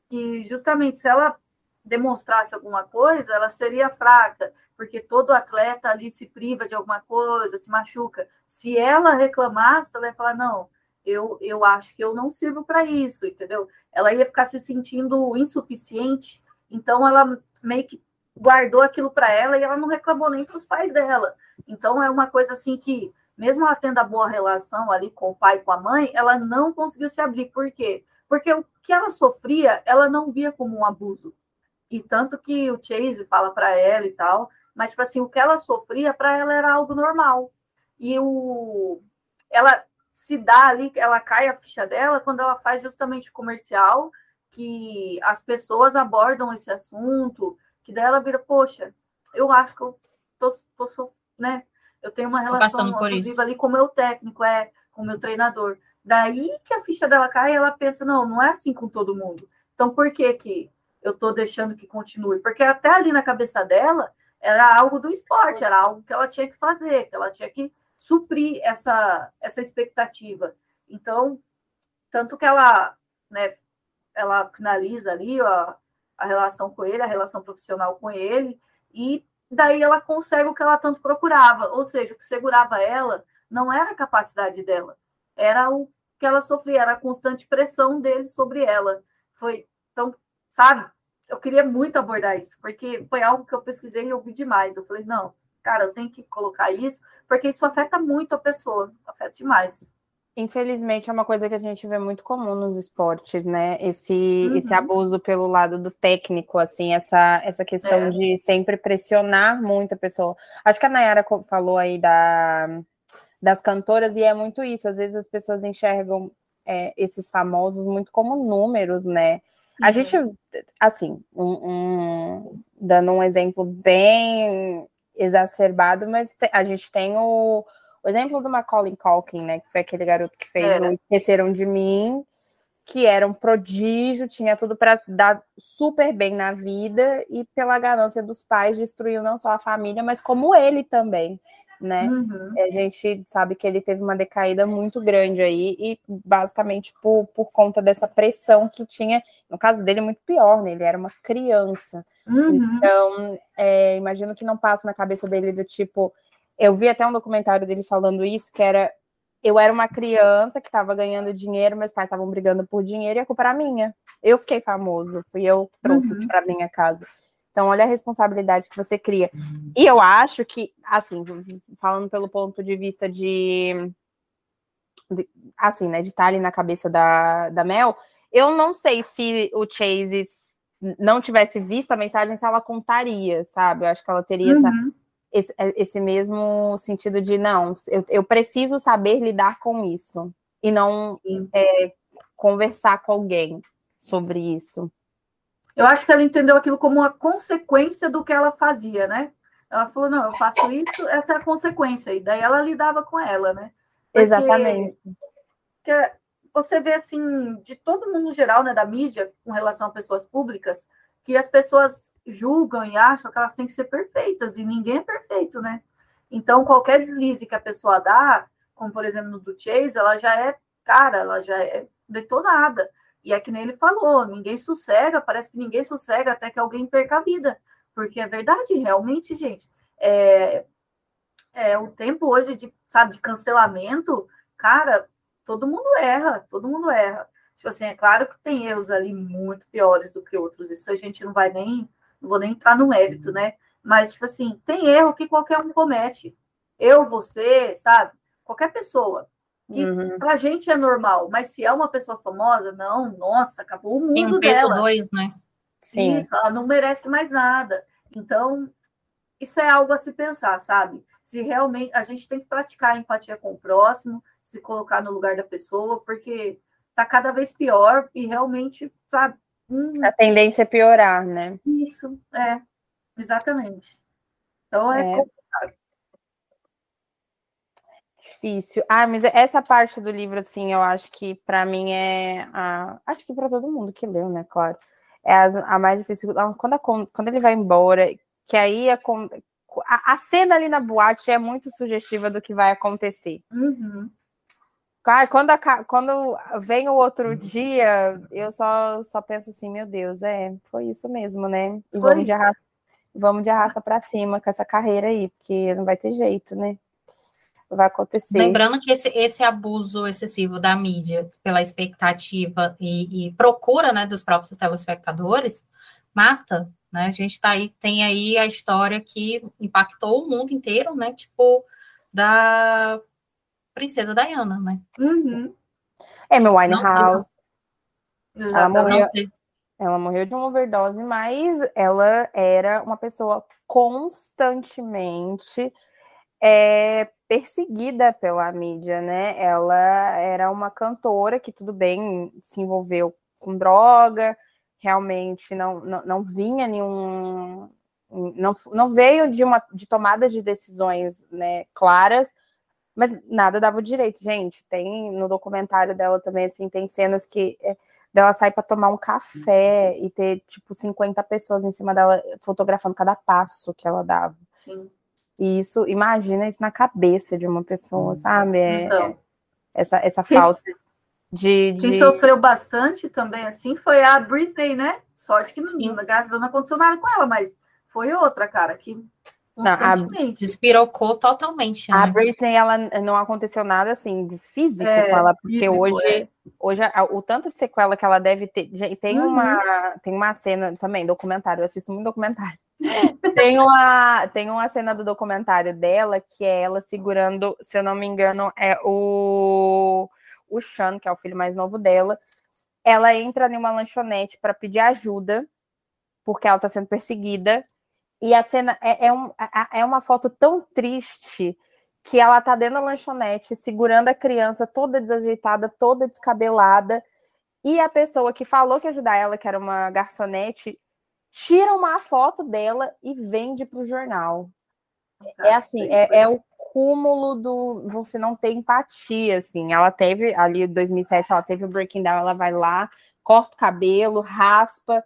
Que justamente se ela demonstrasse alguma coisa, ela seria fraca, porque todo atleta ali se priva de alguma coisa, se machuca. Se ela reclamasse, ela ia falar: não, eu, eu acho que eu não sirvo para isso, entendeu? Ela ia ficar se sentindo insuficiente, então ela meio que guardou aquilo para ela e ela não reclamou nem para os pais dela. Então é uma coisa assim que mesmo ela tendo a boa relação ali com o pai e com a mãe, ela não conseguiu se abrir. Por quê? Porque o que ela sofria, ela não via como um abuso. E tanto que o Chase fala para ela e tal, mas tipo assim, o que ela sofria para ela era algo normal. E o ela se dá ali, ela cai a ficha dela quando ela faz justamente comercial, que as pessoas abordam esse assunto, que daí ela vira, poxa, eu acho que eu tô, tô né, eu tenho uma relação inclusive ali com o meu técnico, é, com o meu treinador. Daí que a ficha dela cai, ela pensa, não, não é assim com todo mundo. Então por que que eu tô deixando que continue? Porque até ali na cabeça dela era algo do esporte, era algo que ela tinha que fazer, que ela tinha que suprir essa essa expectativa. Então, tanto que ela, né, ela finaliza ali ó, a relação com ele, a relação profissional com ele, e daí ela consegue o que ela tanto procurava. Ou seja, o que segurava ela não era a capacidade dela, era o que ela sofria, era a constante pressão dele sobre ela. Foi, então, sabe? Eu queria muito abordar isso, porque foi algo que eu pesquisei e ouvi demais. Eu falei, não, cara, eu tenho que colocar isso, porque isso afeta muito a pessoa, afeta demais. Infelizmente é uma coisa que a gente vê muito comum nos esportes, né? Esse, uhum. esse abuso pelo lado do técnico, assim, essa, essa questão é. de sempre pressionar muito a pessoa. Acho que a Nayara falou aí da, das cantoras, e é muito isso. Às vezes as pessoas enxergam é, esses famosos muito como números, né? Sim. A gente, assim, um, um, dando um exemplo bem exacerbado, mas a gente tem o O exemplo do Macaulay Culkin, né, que foi aquele garoto que fez o Esqueceram de Mim, que era um prodígio, tinha tudo para dar super bem na vida e pela ganância dos pais destruiu não só a família, mas como ele também, né? Uhum. A gente sabe que ele teve uma decaída muito grande aí e basicamente por, por conta dessa pressão que tinha, no caso dele muito pior, né? Ele era uma criança. Uhum. Então, é, imagino que não passa na cabeça dele do tipo, eu vi até um documentário dele falando isso, que era eu era uma criança que estava ganhando dinheiro, meus pais estavam brigando por dinheiro e a culpa era minha. Eu fiquei famoso, fui eu que trouxe uhum. isso para minha casa. Então, olha a responsabilidade que você cria. Uhum. E eu acho que, assim, falando pelo ponto de vista de, de assim, né, de estar ali na cabeça da, da Mel, eu não sei se o Chase não tivesse visto a mensagem, se ela contaria, sabe? Eu acho que ela teria uhum. essa esse, é, esse mesmo sentido de não, eu, eu preciso saber lidar com isso e não é, conversar com alguém sobre isso. Eu acho que ela entendeu aquilo como uma consequência do que ela fazia, né? Ela falou, não, eu faço isso, essa é a consequência. E daí ela lidava com ela, né? Porque, Exatamente. Porque você vê, assim, de todo mundo geral, né, da mídia, com relação a pessoas públicas, que as pessoas julgam e acham que elas têm que ser perfeitas, e ninguém é perfeito, né? Então, qualquer deslize que a pessoa dá, como por exemplo no do Chase, ela já é, cara, ela já é detonada. E é que nem ele falou, ninguém sossega, parece que ninguém sossega até que alguém perca a vida. Porque é verdade, realmente, gente, é, é o tempo hoje de, sabe, de cancelamento, cara, todo mundo erra, todo mundo erra. Tipo assim, é claro que tem erros ali muito piores do que outros, isso a gente não vai nem, não vou nem entrar no mérito, né? Mas, tipo assim, tem erro que qualquer um comete. Eu, você, sabe? Qualquer pessoa. Que uhum. pra gente é normal, mas se é uma pessoa famosa, não, nossa, acabou o mundo tem um peso dela. dois, né? Sim. Isso, ela não merece mais nada. Então, isso é algo a se pensar, sabe? Se realmente a gente tem que praticar a empatia com o próximo, se colocar no lugar da pessoa, porque tá cada vez pior e realmente, sabe? Hum, a tendência é piorar, né? Isso, é, exatamente. Então é, é. complicado. Difícil. Ah, mas essa parte do livro, assim, eu acho que para mim é. A... Acho que para todo mundo que leu, né? Claro. É a, mais difícil. Quando, a, quando ele vai embora, que aí a, a, a, cena ali na boate é muito sugestiva do que vai acontecer. Uhum. Quando, a, quando vem o outro uhum. dia, eu só, só penso assim, meu Deus, é, foi isso mesmo, né? E vamos de, arrasta, vamos de arrasta para cima com essa carreira aí, porque não vai ter jeito, né? Vai acontecer. Lembrando que esse, esse abuso excessivo da mídia pela expectativa e, e procura né, dos próprios telespectadores mata, né? A gente tá aí, tem aí a história que impactou o mundo inteiro, né? Tipo, da Princesa Diana, né? Uhum. Amy Winehouse. Ela morreu, ela morreu de uma overdose, mas ela era uma pessoa constantemente é, perseguida pela mídia, né? Ela era uma cantora que, tudo bem, se envolveu com droga, realmente não, não, não vinha nenhum. Não, não veio de uma de tomada de decisões né, claras, mas nada dava o direito, gente. Tem no documentário dela também, assim, tem cenas que é, dela sair para tomar um café e ter, tipo, 50 pessoas em cima dela fotografando cada passo que ela dava. Sim. E isso, imagina isso na cabeça de uma pessoa, sabe? É, então, é, essa, essa falta de, de, Quem sofreu bastante também, assim, foi a Britney, né? Sorte que não, não aconteceu nada com ela, mas foi outra, cara, que não, a, despirocou totalmente. Né? A Britney, ela não aconteceu nada assim de físico é, com ela, porque físico, hoje, é. hoje o tanto de sequela que ela deve ter. Tem, uhum. uma, tem uma cena também, documentário, eu assisto muito documentário. tem, uma, tem uma cena do documentário dela que é ela segurando, se eu não me engano, é o, o Sean, que é o filho mais novo dela. Ela entra em uma lanchonete para pedir ajuda, porque ela está sendo perseguida e a cena é, é, um, é uma foto tão triste que ela tá dentro da lanchonete, segurando a criança toda desajeitada, toda descabelada, e a pessoa que falou que ia ajudar ela, que era uma garçonete, tira uma foto dela e vende para o jornal. É assim, é, é, o cúmulo do você não ter empatia, assim. Ela teve, ali em 2007, ela teve o breaking down, ela vai lá, corta o cabelo, raspa,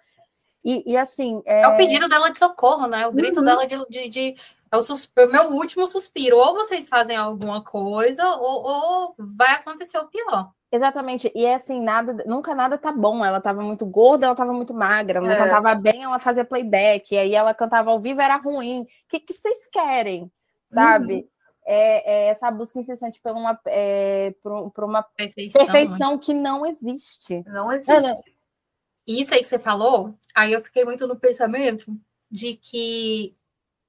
e, e assim... É... é... o pedido dela de socorro, né? O grito uhum. dela de... de, de... É o, sus... o meu último suspiro. Ou vocês fazem alguma coisa, ou, ou vai acontecer o pior. Exatamente. E é assim, nada, nunca nada tá bom. Ela tava muito gorda, ela tava muito magra. Ela é. cantava bem, ela fazia playback. E aí ela cantava ao vivo, era ruim. O que, que vocês querem? Sabe? Uhum. É, é, essa busca incessante por uma, é, por, por uma perfeição, perfeição né? que não existe. Não existe. Isso aí que você falou, aí eu fiquei muito no pensamento de que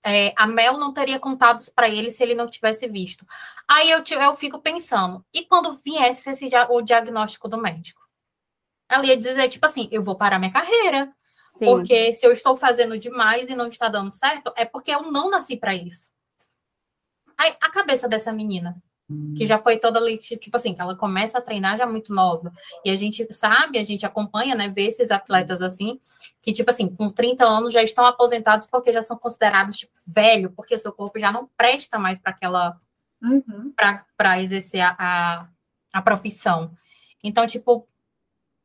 é, a Mel não teria contado para ele se ele não tivesse visto. Aí eu, eu fico pensando, e quando viesse esse, o diagnóstico do médico? Ela ia dizer, tipo assim, eu vou parar minha carreira. Sim. Porque se eu estou fazendo demais e não está dando certo, é porque eu não nasci para isso. Aí, a cabeça dessa menina, que já foi toda ali, tipo assim, que ela começa a treinar já muito nova. E a gente sabe, a gente acompanha, né, vê esses atletas assim, que, tipo assim, com 30 anos já estão aposentados porque já são considerados, tipo, velho, porque o seu corpo já não presta mais para aquela. Uhum. para exercer a, a, a, profissão. Então, tipo,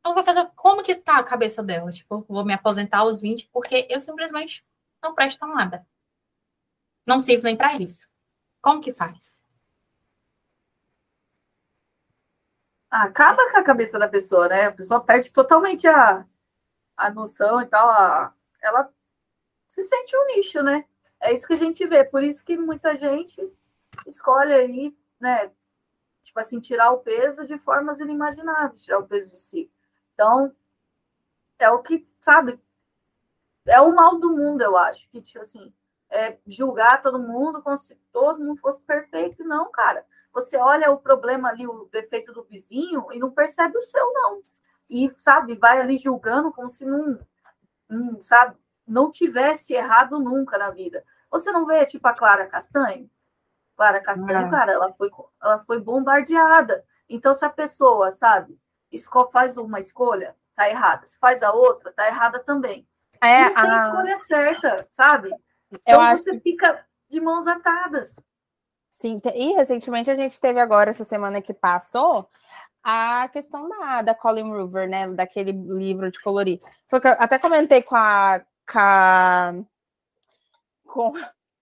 ela vai fazer. Como que tá a cabeça dela? Tipo, vou me aposentar aos 20 porque eu simplesmente não presto nada. Não sirvo nem para isso. Como que faz? Acaba com a cabeça da pessoa, né? A pessoa perde totalmente a, a noção e tal. A, ela se sente um lixo, né? É isso que a gente vê. Por isso que muita gente escolhe aí, né? Tipo assim, tirar o peso de formas inimagináveis, tirar o peso de si. Então, é o que, sabe? É o mal do mundo, eu acho. Que, tipo assim, é julgar todo mundo como se todo mundo fosse perfeito. Não, cara você olha o problema ali, o defeito do vizinho, e não percebe o seu, não. E, sabe, vai ali julgando como se não, não sabe, não tivesse errado nunca na vida. Você não vê, tipo, a Clara Castanho? Clara Castanho, é. cara, ela foi, ela foi bombardeada. Então, se a pessoa, sabe, faz uma escolha, tá errada. Se faz a outra, tá errada também. É, não tem a... escolha certa, sabe? Então, Eu você acho... fica de mãos atadas. Sim, e recentemente a gente teve agora, essa semana que passou, a questão da, da Colin River, né? Daquele livro de colorir. Foi que eu até comentei com a. Com a, com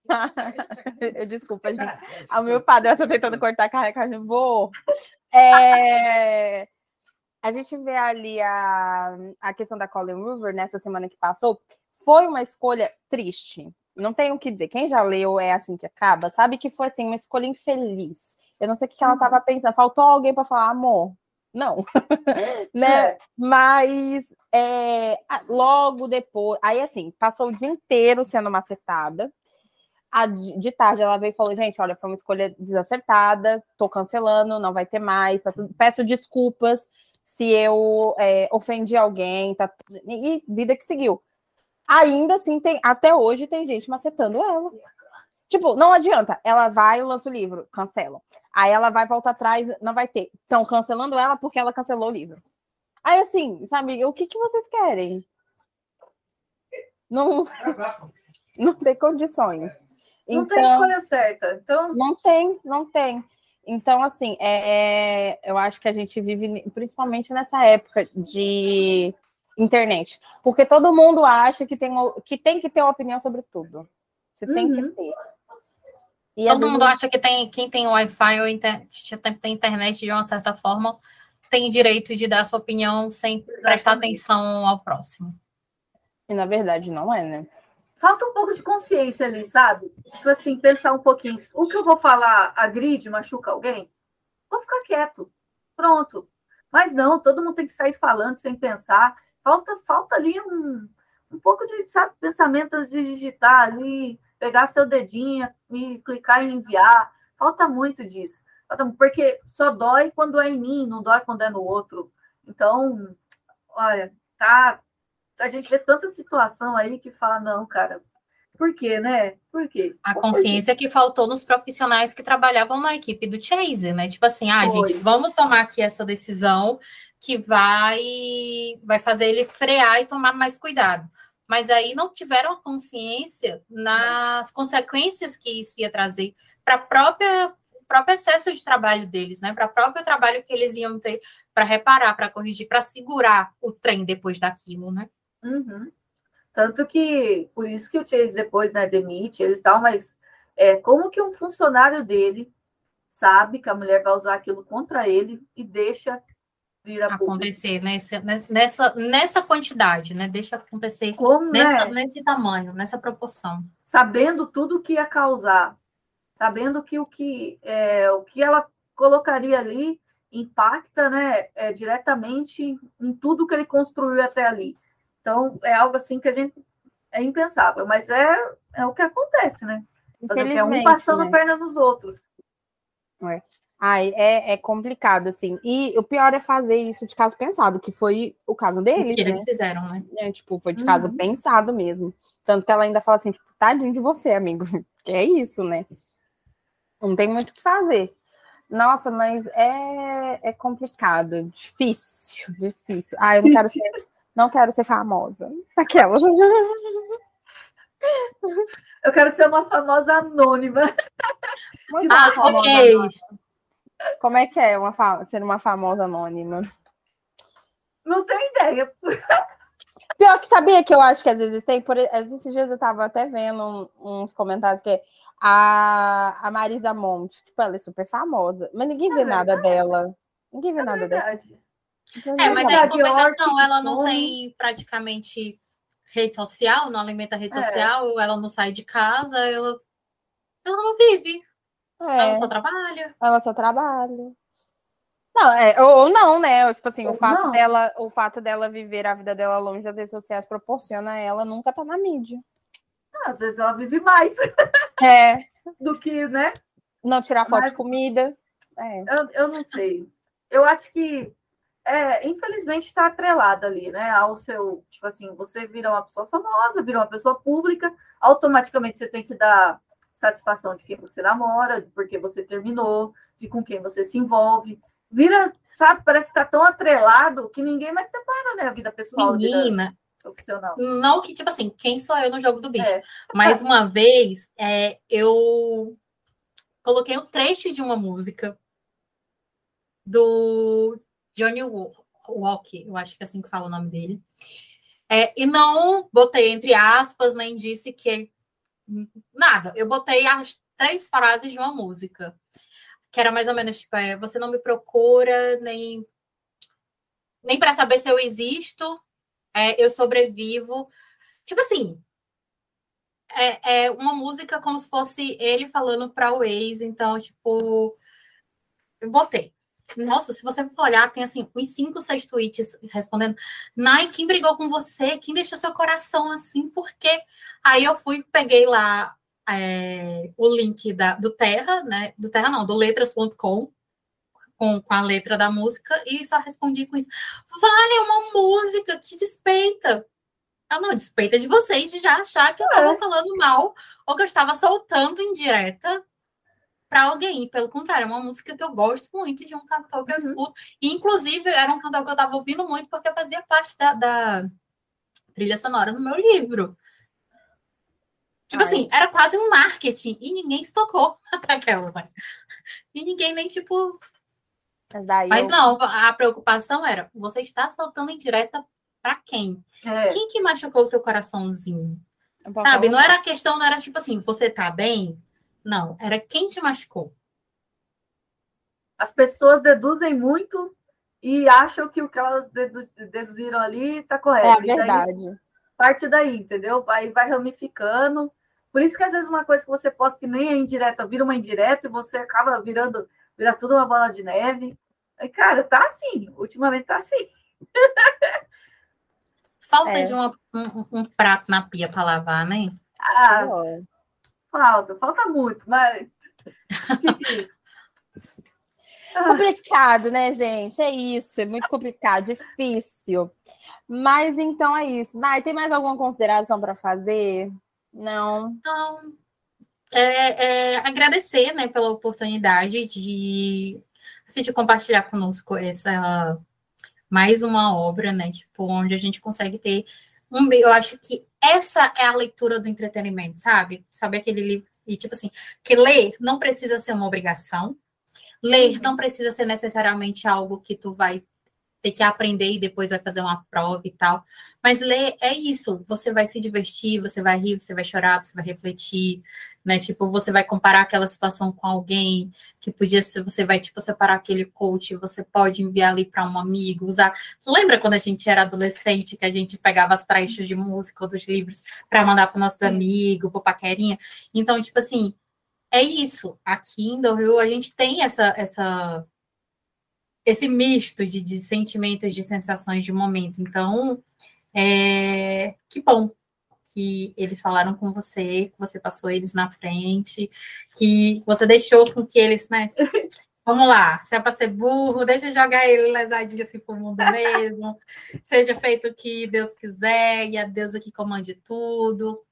Desculpa, gente. O meu padre está tentando cortar a carne, vou. É... A gente vê ali a, a questão da Colin River nessa semana que passou. Foi uma escolha triste não tem o que dizer. Quem já leu É Assim Que Acaba, sabe que foi assim, uma escolha infeliz. Eu não sei o que ela estava uhum. pensando. Faltou alguém para falar, amor. Não, né? É. Mas é, logo depois, aí assim, passou o dia inteiro sendo macetada. A, de tarde ela veio e falou: gente, olha, foi uma escolha desacertada, tô cancelando, não vai ter mais, tá tudo, peço desculpas se eu é, ofendi alguém, tá, e vida que seguiu ainda assim tem, até hoje tem gente macetando ela. Tipo, não adianta. Ela vai, lança o livro, cancela. Aí ela vai, volta atrás, não vai ter. Estão cancelando ela porque ela cancelou o livro. Aí, assim, sabe, o que, que vocês querem? Não, não tem condições. Não então, tem escolha certa. Então... Não tem, não tem. Então, assim, é, eu acho que a gente vive, principalmente nessa época de internet. Porque todo mundo acha que tem, que tem que ter uma opinião sobre tudo. Você uhum. tem que uhum. ter. E todo mundo vezes... acha que tem, quem tem Wi-Fi ou inter... tem internet de uma certa forma tem direito de dar sua opinião sem Exatamente. prestar atenção ao próximo. E na verdade não é, né? Falta um pouco de consciência ali, sabe? Tipo assim, pensar um pouquinho. O que eu vou falar agride, machuca alguém? Vou ficar quieto. Pronto. Mas não, todo mundo tem que sair falando sem pensar. Falta, falta ali um, um pouco de, sabe, pensamentos de digitar ali, pegar seu dedinho e clicar em enviar. Falta muito disso. Porque só dói quando é em mim, não dói quando é no outro. Então, olha, tá. A gente vê tanta situação aí que fala, não, cara, por quê, né? Por quê? A consciência que faltou nos profissionais que trabalhavam na equipe do Chase, né? Tipo assim, ah, Foi. gente, vamos tomar aqui essa decisão que vai vai fazer ele frear e tomar mais cuidado. mas aí não tiveram consciência nas consequências que isso ia trazer para própria próprio excesso de trabalho deles, né? Para o próprio trabalho que eles iam ter para reparar, para corrigir, para segurar o trem depois daquilo, né? Uhum. Tanto que, por isso que o Chase depois, né, demite, eles tal, mas é, como que um funcionário dele sabe que a mulher vai usar aquilo contra ele e deixa vir a acontecer nessa, nessa, nessa quantidade, né? Deixa acontecer como, nessa, né? nesse tamanho, nessa proporção. Sabendo tudo que ia causar, sabendo que o que, é, o que ela colocaria ali impacta né, é, diretamente em tudo que ele construiu até ali. Então, é algo assim que a gente é impensável, mas é, é o que acontece, né? É um passando né? a perna nos outros. É. Ai, é, é complicado, assim. E o pior é fazer isso de caso pensado, que foi o caso deles. Que né? eles fizeram, né? É, tipo, foi de caso uhum. pensado mesmo. Tanto que ela ainda fala assim, tipo, tadinho de você, amigo. Que é isso, né? Não tem muito o que fazer. Nossa, mas é, é complicado, difícil, difícil. Ah, eu não quero ser, não quero ser famosa. Aquelas. Eu quero ser uma famosa anônima. Muito ah, famosa ok. Anônima. Como é que é uma, ser uma famosa anônima? Não tenho ideia. Pior que sabia que eu acho que às vezes tem, por esses dias eu tava até vendo uns comentários que a, a Marisa Monte, tipo, ela é super famosa, mas ninguém é vê verdade. nada dela. Ninguém vê é nada verdade. dela. Então, é, mas em compensação, ela não tem praticamente rede social, não alimenta rede é. social, ela não sai de casa, ela, ela não vive. É. Ela só trabalha. Ela só trabalha. Não, é, ou, ou não, né? Tipo assim, o fato, dela, o fato dela viver a vida dela longe das redes sociais proporciona ela nunca tá na mídia. Ah, às vezes ela vive mais. É. Do que, né? Não tirar foto Mas, de comida. É. Eu, eu não sei. Eu acho que, é, infelizmente, está atrelado ali, né? Ao seu. Tipo assim, você vira uma pessoa famosa, vira uma pessoa pública, automaticamente você tem que dar satisfação de quem você namora, de por que você terminou, de com quem você se envolve. Vira, sabe, parece que tá tão atrelado que ninguém mais separa, né? A vida pessoal. Menina, profissional. Não que, tipo assim, quem sou eu no jogo do bicho? É. Mas uma vez é, eu coloquei um trecho de uma música do Johnny Walk, eu acho que é assim que fala o nome dele. É, e não botei entre aspas, nem disse que nada. Eu botei as três frases de uma música. Que era mais ou menos tipo, é, você não me procura, nem, nem para saber se eu existo, é, eu sobrevivo. Tipo assim, é, é uma música como se fosse ele falando para o ex, então, tipo, eu botei. Nossa, se você for olhar, tem assim, uns cinco, seis tweets respondendo. Nai, quem brigou com você? Quem deixou seu coração assim? Por quê? Aí eu fui, peguei lá é, o link da, do Terra, né? Do Terra não, do letras.com, com, com a letra da música e só respondi com isso. Vale, é uma música que despeita. Eu não, despeita de vocês de já achar que eu estava é. falando mal ou que eu estava soltando indireta para alguém. Pelo contrário, é uma música que eu gosto muito de um cantor que eu uhum. escuto. E, inclusive, era um cantor que eu estava ouvindo muito porque fazia parte da, da trilha sonora no meu livro. Tipo Ai. assim, era quase um marketing e ninguém se tocou aquela, né? E ninguém nem, tipo, mas, Mas eu... não, a preocupação era: você está soltando indireta para quem? É. Quem que machucou o seu coraçãozinho? Sabe? Não era a questão, não era tipo assim, você tá bem? Não, era quem te machucou. As pessoas deduzem muito e acham que o que elas deduziram ali está correto. É verdade. Daí, parte daí, entendeu? Vai, vai ramificando. Por isso que às vezes uma coisa que você posta que nem é indireta, vira uma indireta e você acaba virando, vira tudo uma bola de neve. Cara, tá assim, ultimamente tá assim. Falta é. de uma, um, um, prato na pia para lavar, né? Ah, falta, falta muito, mas. complicado, né, gente? É isso, é muito complicado, difícil. Mas então é isso. Nai, tem mais alguma consideração para fazer? Não. Não. É, é, agradecer né, pela oportunidade de assim, de compartilhar conosco essa mais uma obra, né? Tipo, onde a gente consegue ter um, eu acho que essa é a leitura do entretenimento, sabe? Sabe aquele livro e tipo assim, que ler não precisa ser uma obrigação. Ler não precisa ser necessariamente algo que tu vai ter que aprender e depois vai fazer uma prova e tal. Mas ler é isso, você vai se divertir, você vai rir, você vai chorar, você vai refletir, né? Tipo, você vai comparar aquela situação com alguém que podia ser, você vai tipo separar aquele coach, você pode enviar ali para um amigo, usar. Lembra quando a gente era adolescente que a gente pegava as trechos de música ou dos livros para mandar para nossos amigos, para paquerinha? Então, tipo assim, é isso. Aqui em Do Rio a gente tem essa essa esse misto de, de sentimentos, de sensações de momento. Então, é, que bom que eles falaram com você, que você passou eles na frente, que você deixou com que eles, né? Vamos lá, se é para ser burro, deixa eu jogar ele lesadinho assim pro mundo mesmo. Seja feito o que Deus quiser, e a Deus aqui comande tudo.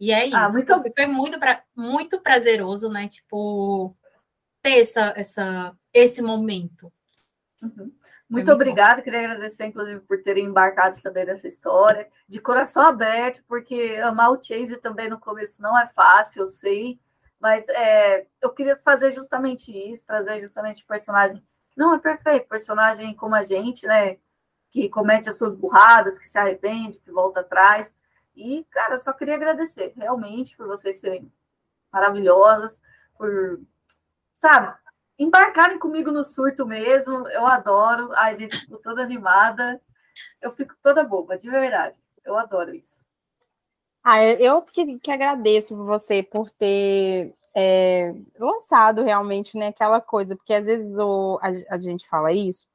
E é ah, isso. Ah, muito... Foi muito, pra... muito prazeroso, né? Tipo, ter essa, essa, esse momento. Uhum. Muito, muito obrigada, bom. queria agradecer, inclusive, por terem embarcado também nessa história, de coração aberto, porque amar o Chase também no começo não é fácil, eu sei, mas é, eu queria fazer justamente isso, trazer justamente o personagem, não é perfeito, personagem como a gente, né, que comete as suas burradas, que se arrepende, que volta atrás, e, cara, eu só queria agradecer, realmente, por vocês serem maravilhosas, por sabe, embarcarem comigo no surto mesmo. Eu adoro. Ai, gente, fico toda animada. Eu fico toda boba, de verdade. Eu adoro isso. Ah, eu que, que agradeço você por ter é, lançado realmente né, aquela coisa, porque às vezes o, a, a gente fala isso,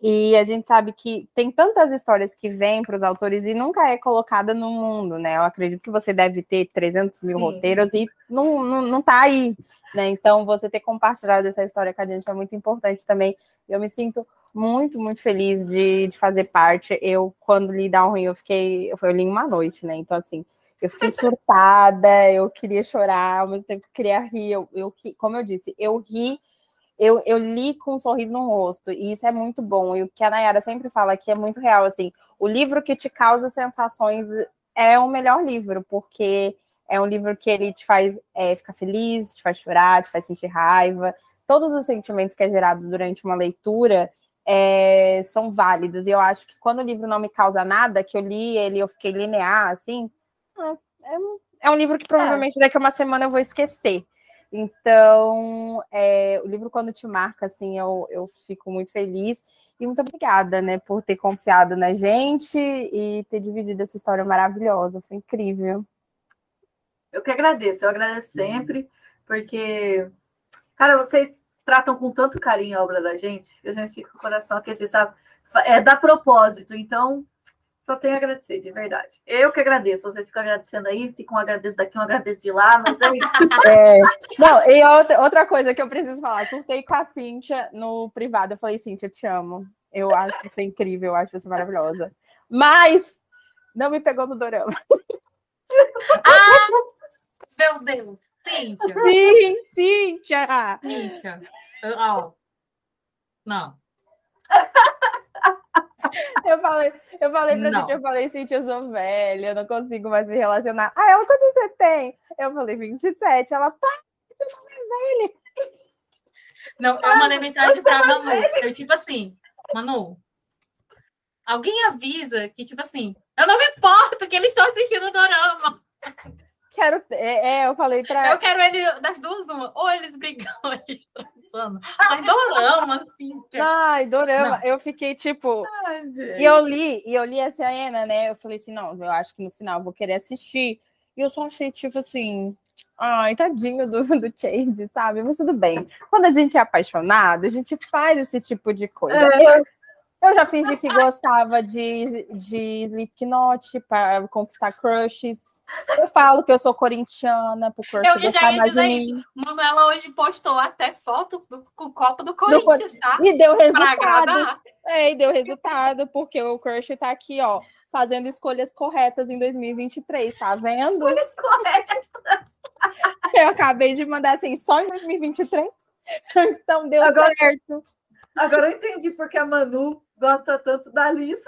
e a gente sabe que tem tantas histórias que vêm para os autores e nunca é colocada no mundo, né? Eu acredito que você deve ter 300 mil Sim. roteiros e não, não, não tá aí, né? Então, você ter compartilhado essa história com a gente é muito importante também. Eu me sinto muito, muito feliz de, de fazer parte. Eu, quando li Downhill, eu fiquei... Eu li uma noite, né? Então, assim, eu fiquei surtada, eu queria chorar, ao mesmo tempo que eu queria rir. Eu, eu, como eu disse, eu ri eu, eu li com um sorriso no rosto, e isso é muito bom. E o que a Nayara sempre fala aqui é muito real, assim, o livro que te causa sensações é o melhor livro, porque é um livro que ele te faz é, ficar feliz, te faz chorar, te faz sentir raiva. Todos os sentimentos que é gerados durante uma leitura é, são válidos. E eu acho que quando o livro não me causa nada, que eu li ele, eu fiquei linear, assim, é, é um livro que provavelmente daqui a uma semana eu vou esquecer. Então, é, o livro, quando te marca, assim, eu, eu fico muito feliz. E muito obrigada, né, por ter confiado na gente e ter dividido essa história maravilhosa. Foi incrível. Eu que agradeço, eu agradeço sempre, porque, cara, vocês tratam com tanto carinho a obra da gente, a gente fica com o coração aquecido, sabe? É da propósito. Então, só tenho a agradecer, de verdade. Eu que agradeço. Vocês ficam agradecendo aí, ficam um agradeço daqui, um agradeço de lá, mas é isso. É. Não, e outra, outra coisa que eu preciso falar, surtei com a Cíntia no privado. Eu falei, Cíntia, eu te amo. Eu acho você incrível, eu acho você maravilhosa. Mas não me pegou no dorama. Ah, meu Deus, Cíntia. Sim, Cíntia. Cíntia. Ó. Não. Eu falei, eu falei pra Cintia, eu falei, Cintia, eu sou velha, eu não consigo mais me relacionar. Ah, ela, quanto você tem? Eu falei, 27. Ela, pá, você não é velha. Não, eu mandei mensagem pra Manu. Eu, tipo assim, Manu, alguém avisa que, tipo assim, eu não me importo que eles estão assistindo o Dorama. Quero, é, é, eu falei pra. Eu quero ele das duas, uma. Ou eles brigam, eles transando. Mas dorama, assim. Ai, dorama. Não. Eu fiquei tipo. Ai, e eu li, e eu li essa cena, né? Eu falei assim, não, eu acho que no final vou querer assistir. E eu só achei, tipo assim. Ai, tadinho do, do Chase, sabe? Mas tudo bem. Quando a gente é apaixonado, a gente faz esse tipo de coisa. É. Eu, eu já fingi que gostava de, de Slipknot para conquistar crushes. Eu falo que eu sou corintiana, por causa Eu já ia dizer isso. Manuela hoje postou até foto do, com o copo do Corinthians, tá? E deu resultado. É, e deu resultado, porque o crush tá aqui, ó, fazendo escolhas corretas em 2023, tá vendo? Escolhas corretas. Eu acabei de mandar assim, só em 2023. Então deu agora, certo. Agora eu entendi porque a Manu gosta tanto da Lisa.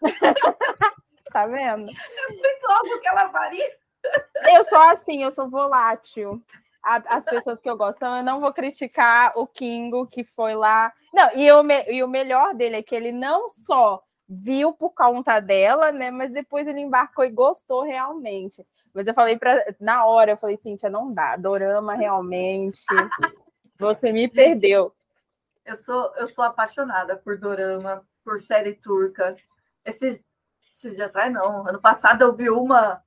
tá vendo? É muito óbvio que ela faria. Eu sou assim, eu sou volátil. as pessoas que eu gosto. Então, eu não vou criticar o Kingo que foi lá. Não, e, o, e o melhor dele é que ele não só viu por conta dela, né? Mas depois ele embarcou e gostou realmente. Mas eu falei para na hora, eu falei, Cíntia, não dá, dorama realmente. Você me perdeu. Eu sou eu sou apaixonada por dorama, por série turca. Esses esses dias atrás não, ano passado eu vi uma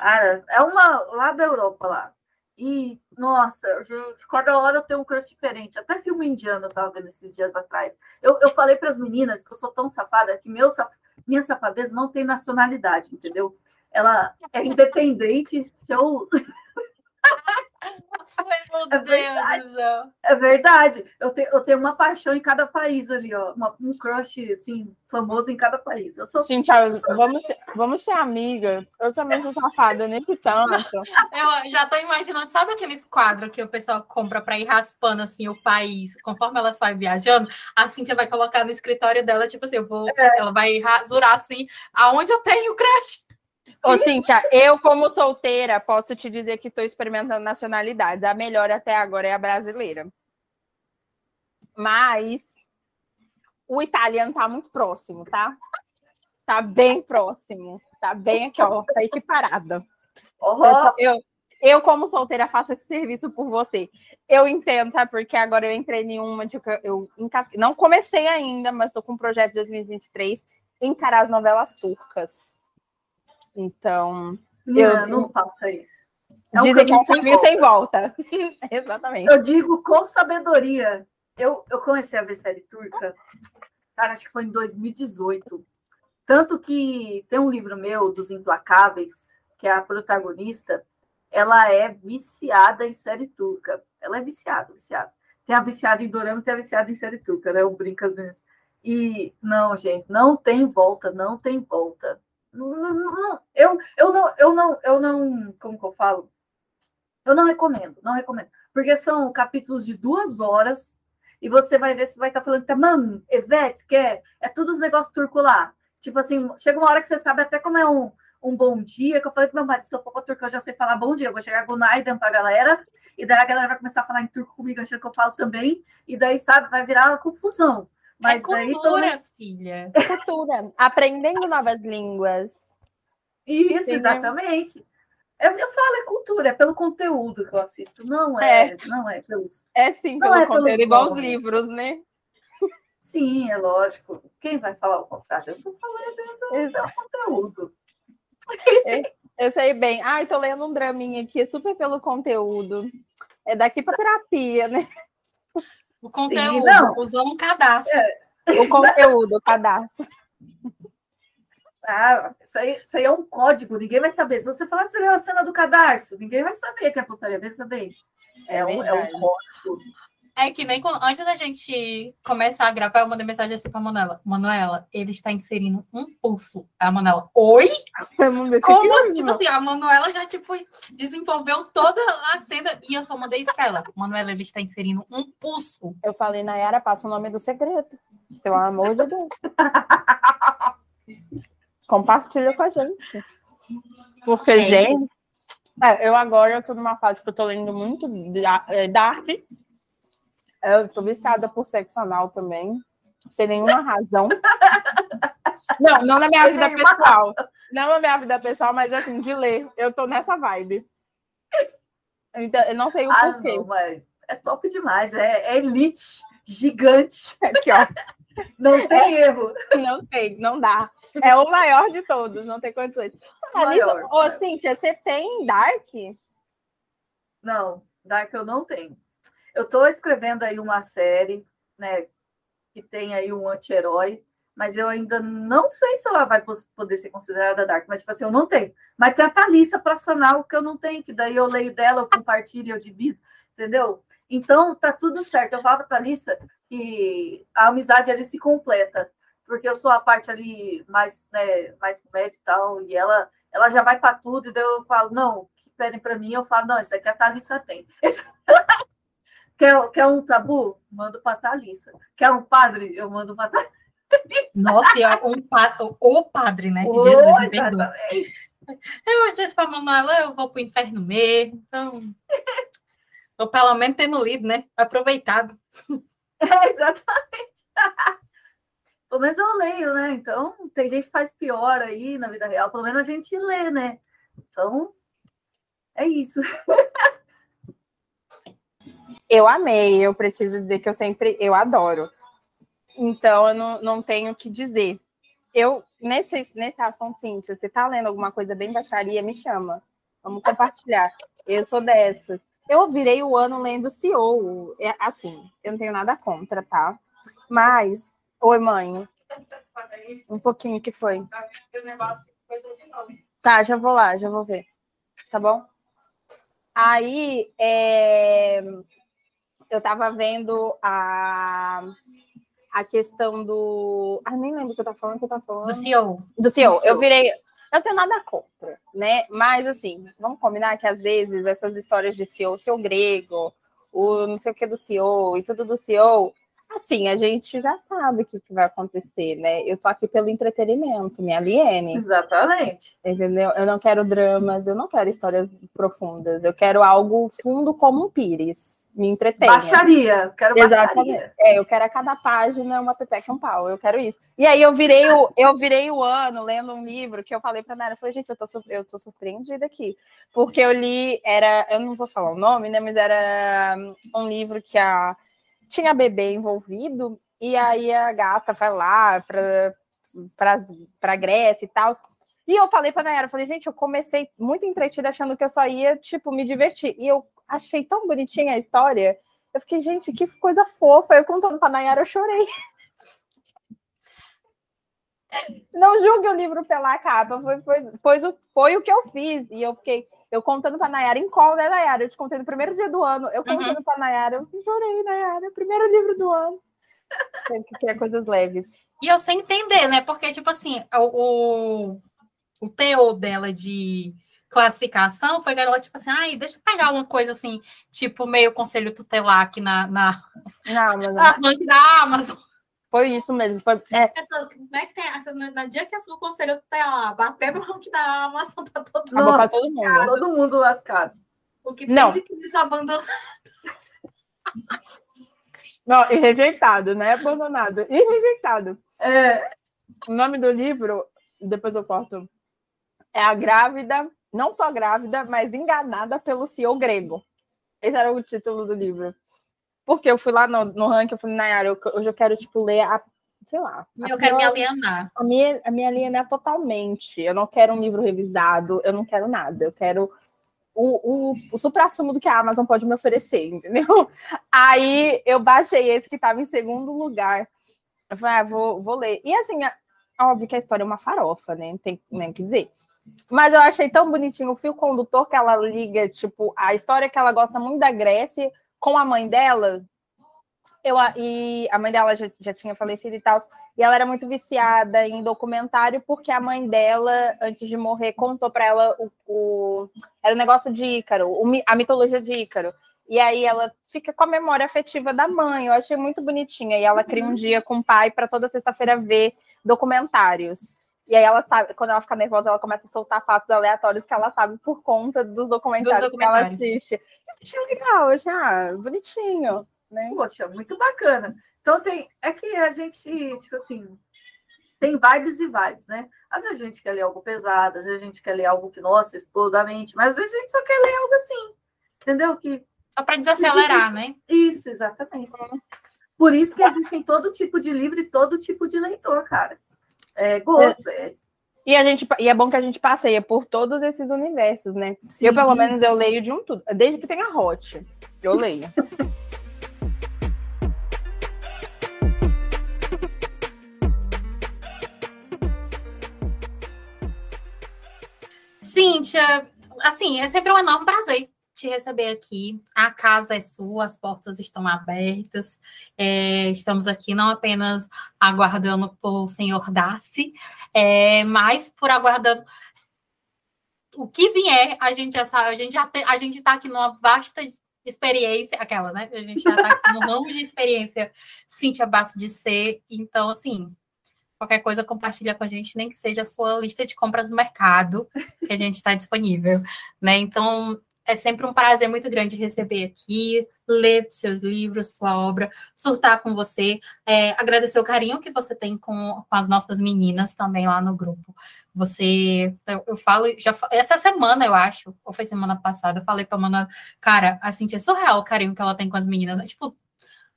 ah, é uma lá da Europa lá. E, nossa, eu, cada hora eu tenho um crush diferente. Até filme indiano eu tava vendo esses dias atrás. Eu, eu falei para as meninas que eu sou tão safada que meu, minha safadeza não tem nacionalidade, entendeu? Ela é independente. Se eu. é verdade. É verdade. Eu, te, eu tenho uma paixão em cada país ali, ó. Uma, um crush, assim, famoso em cada país. Eu sou. Gente, vamos, ser, vamos ser amiga. Eu também sou safada nesse tanto. Eu já tô imaginando, sabe aqueles quadros que o pessoal compra para ir raspando assim o país, conforme elas vai viajando, a Cintia vai colocar no escritório dela, tipo assim, eu vou. É. Ela vai rasurar assim, aonde eu tenho crush. Ô, Cíntia, eu, como solteira, posso te dizer que estou experimentando nacionalidades. A melhor até agora é a brasileira. Mas o italiano tá muito próximo, tá? Tá bem próximo. Tá bem aqui, ó. Tá equiparada. Uhum. Eu, eu, eu, como solteira, faço esse serviço por você. Eu entendo, sabe? Porque agora eu entrei em uma de que eu encasquei. Não comecei ainda, mas estou com um projeto de 2023 encarar as novelas turcas. Então. Não, eu, não faça isso. É dizem que é um caminho sem volta. Exatamente. Eu digo com sabedoria. Eu, eu comecei a ver série turca, cara, acho que foi em 2018. Tanto que tem um livro meu, dos Implacáveis, que é a protagonista, ela é viciada em série turca. Ela é viciada, viciada. Tem a viciada em dorama, tem a viciada em série turca, né? Eu brinco às vezes. E não, gente, não tem volta, não tem volta eu, eu não, eu não, eu não, como que eu falo? Eu não recomendo, não recomendo. Porque são capítulos de duas horas e você vai ver se vai estar tá falando tá, mano, Evete, que é, tudo os negócios turco lá. Tipo assim, chega uma hora que você sabe até como é um, um bom dia, que eu falei pro meu marido, se eu for pra turco, eu já sei falar bom dia, eu vou chegar Naiden pra galera, e daí a galera vai começar a falar em turco comigo, achando que eu falo também, e daí, sabe, vai virar confusão. Mas é cultura, daí, filha. É cultura. Aprendendo novas línguas. Isso, Sim, exatamente. Eu, eu, falo é cultura, é pelo conteúdo que eu assisto. Não é, é. não é pelos. É sim, pelo é conteúdo, igual os livros, né? Sim, é lógico. Quem vai falar o contrário? Eu estou falando do, do conteúdo. É, eu sei bem. Ah, estou lendo um draminha aqui, é super pelo conteúdo. É daqui para terapia, né? O conteúdo, Sim, usou um cadastro. É. O conteúdo, o cadastro. Ah, isso aí, isso aí é um código, ninguém vai saber. Se você falar que você viu a cena do cadastro, ninguém vai saber que é putaria, vai saber. É, é, um, é um código. É que nem quando, antes da gente começar a gravar, eu mandei mensagem assim pra Manuela. Manuela, ele está inserindo um pulso. A Manuela, oi? Como assim? Tipo assim, a Manuela já, tipo, desenvolveu toda a cena e eu só mandei isso pra ela. Manuela, ele está inserindo um pulso. Eu falei, Nayara, passa o nome do segredo. Pelo amor de Deus. Compartilha com a gente. Porque, é. gente, é, eu agora eu tô numa fase que eu tô lendo muito é, Dark eu tô viciada por sexo anal também, sem nenhuma razão. Não, não na minha vida pessoal. Não na minha vida pessoal, mas assim, de ler. Eu tô nessa vibe. Então, eu não sei o ah, porquê. Não, mas é top demais. É, é elite, gigante. Aqui, ó. Não tem é, erro. Não tem, não dá. É o maior de todos, não tem condições. Ah, nisso, ô, Cíntia, você tem Dark? Não, Dark eu não tenho. Eu estou escrevendo aí uma série, né, que tem aí um anti-herói, mas eu ainda não sei se ela vai poder ser considerada Dark, mas tipo assim, eu não tenho. Mas tem a Thalissa para sanar o que eu não tenho, que daí eu leio dela, eu compartilho, eu divido, entendeu? Então tá tudo certo. Eu falo para Thalissa que a amizade ali se completa, porque eu sou a parte ali mais, né, mais comédia e tal, e ela, ela já vai para tudo, e daí eu falo, não, que pedem para mim, eu falo, não, isso aqui a Thalissa tem. Esse... Quer, quer um tabu? Mando para Thalissa. Quer um padre? Eu mando para Thalissa. Nossa, e um pa... o padre, né? Oh, Jesus me perdoa. Eu disse para a eu vou para o inferno mesmo, então. Ou pelo menos tendo lido, né? Aproveitado. É, exatamente. Pelo menos eu leio, né? Então, tem gente que faz pior aí na vida real. Pelo menos a gente lê, né? Então, é isso. Eu amei, eu preciso dizer que eu sempre, eu adoro. Então, eu não, não tenho o que dizer. Eu, nesse, nesse assunto, sim, se você tá lendo alguma coisa bem baixaria, me chama. Vamos compartilhar. Eu sou dessas. Eu virei o ano lendo CEO. É, assim, eu não tenho nada contra, tá? Mas, oi, mãe. Um pouquinho que foi. Tá, já vou lá, já vou ver. Tá bom? Aí, é eu tava vendo a, a questão do. Ah, nem lembro o que eu tava falando, que eu tava falando. Do CEO. Do CEO. Do CEO. Eu virei. Eu tenho nada contra, né? Mas assim, vamos combinar que às vezes essas histórias de CEO, CEO grego, o não sei o que do CEO e tudo do CEO, assim, a gente já sabe o que, que vai acontecer, né? Eu tô aqui pelo entretenimento, me aliene. Exatamente. Entendeu? Eu não quero dramas, eu não quero histórias profundas, eu quero algo fundo como um pires me entretenha. Baixaria, quero Exatamente. baixaria. É, eu quero a cada página uma pepeca e um pau, eu quero isso. E aí eu virei o, eu virei o ano lendo um livro que eu falei para Nara, eu falei, gente, eu tô, eu tô surpreendida aqui, porque eu li, era, eu não vou falar o nome, né, mas era um livro que a, tinha bebê envolvido, e aí a gata vai lá para para Grécia e tal. E eu falei para Nayara, falei, gente, eu comecei muito entretida achando que eu só ia, tipo, me divertir. E eu achei tão bonitinha a história. Eu fiquei, gente, que coisa fofa. Eu contando para Nayara, eu chorei. Não julgue o livro pela capa, foi, foi, foi, o, foi o que eu fiz. E eu fiquei, eu contando para Nayara em qual, né, Nayara? Eu te contei no primeiro dia do ano. Eu contando uhum. para Nayara, eu chorei, Nayara, primeiro livro do ano. Tem que ter coisas leves. E eu sem entender, né? Porque, tipo assim, o, o, o teor dela de classificação foi que ela, tipo assim, ai, deixa eu pegar uma coisa assim, tipo, meio conselho tutelar aqui na, na, na Amazon. na Amazon. Foi isso mesmo. Foi, é. como é que tem essa, no dia que o conselho tutelar bater no ranking da Amazon, tá todo mundo. Pra todo mundo. Todo mundo lascado. O que Não. tem de que abandonado. Não, e rejeitado, né? Abandonado. E rejeitado. É. O nome do livro, depois eu corto, é A Grávida não só grávida, mas enganada pelo CEO grego. Esse era o título do livro. Porque eu fui lá no, no ranking, eu falei, Nayara, eu, hoje eu quero, tipo, ler a, sei lá. Eu quero me alienar. A minha, a minha alienar totalmente. Eu não quero um livro revisado, eu não quero nada. Eu quero o, o, o supra-sumo do que a Amazon pode me oferecer, entendeu? Aí eu baixei esse que estava em segundo lugar. Eu falei, ah, vou, vou ler. E assim, é, óbvio que a história é uma farofa, né? Não tem nem o que dizer. Mas eu achei tão bonitinho o fio condutor que ela liga, tipo, a história que ela gosta muito da Grécia com a mãe dela. Eu, e a mãe dela já, já tinha falecido e tal. E ela era muito viciada em documentário, porque a mãe dela, antes de morrer, contou para ela o, o, Era o negócio de Ícaro, a mitologia de Ícaro. E aí ela fica com a memória afetiva da mãe. Eu achei muito bonitinha. E ela cria um uhum. dia com o pai para toda sexta-feira ver documentários. E aí ela sabe, quando ela fica nervosa, ela começa a soltar fatos aleatórios que ela sabe por conta dos documentários, dos documentários. que ela assiste. Achei legal, achei ah, bonitinho, né? Poxa, muito bacana. Então tem. É que a gente, tipo assim, tem vibes e vibes, né? Às vezes a gente quer ler algo pesado, às vezes a gente quer ler algo que, nossa, exploda a mente, mas às vezes a gente só quer ler algo assim, entendeu? Que, só para desacelerar, né? Isso, exatamente. Por isso que existem todo tipo de livro e todo tipo de leitor, cara é, gosto. É. E, a gente, e é bom que a gente passeia por todos esses universos, né? Sim. Eu, pelo menos, eu leio de um tudo. Desde que tenha hot, eu leio. Cíntia, assim, é sempre um enorme prazer te receber aqui. A casa é sua, as portas estão abertas. É, estamos aqui não apenas aguardando por senhor Darcy, é, mas por aguardando o que vier, a gente já sabe, a gente já tem, a gente está aqui numa vasta experiência, aquela, né? A gente já está aqui no ramo de experiência Cintia Basso de ser. Então, assim, Qualquer coisa, compartilha com a gente, nem que seja a sua lista de compras no mercado, que a gente está disponível, né? Então, é sempre um prazer muito grande receber aqui, ler seus livros, sua obra, surtar com você, é, agradecer o carinho que você tem com, com, as nossas meninas também lá no grupo. Você, eu, eu falo, já essa semana, eu acho, ou foi semana passada, eu falei pra Manoela, cara, a Cintia é surreal o carinho que ela tem com as meninas. Né? Tipo,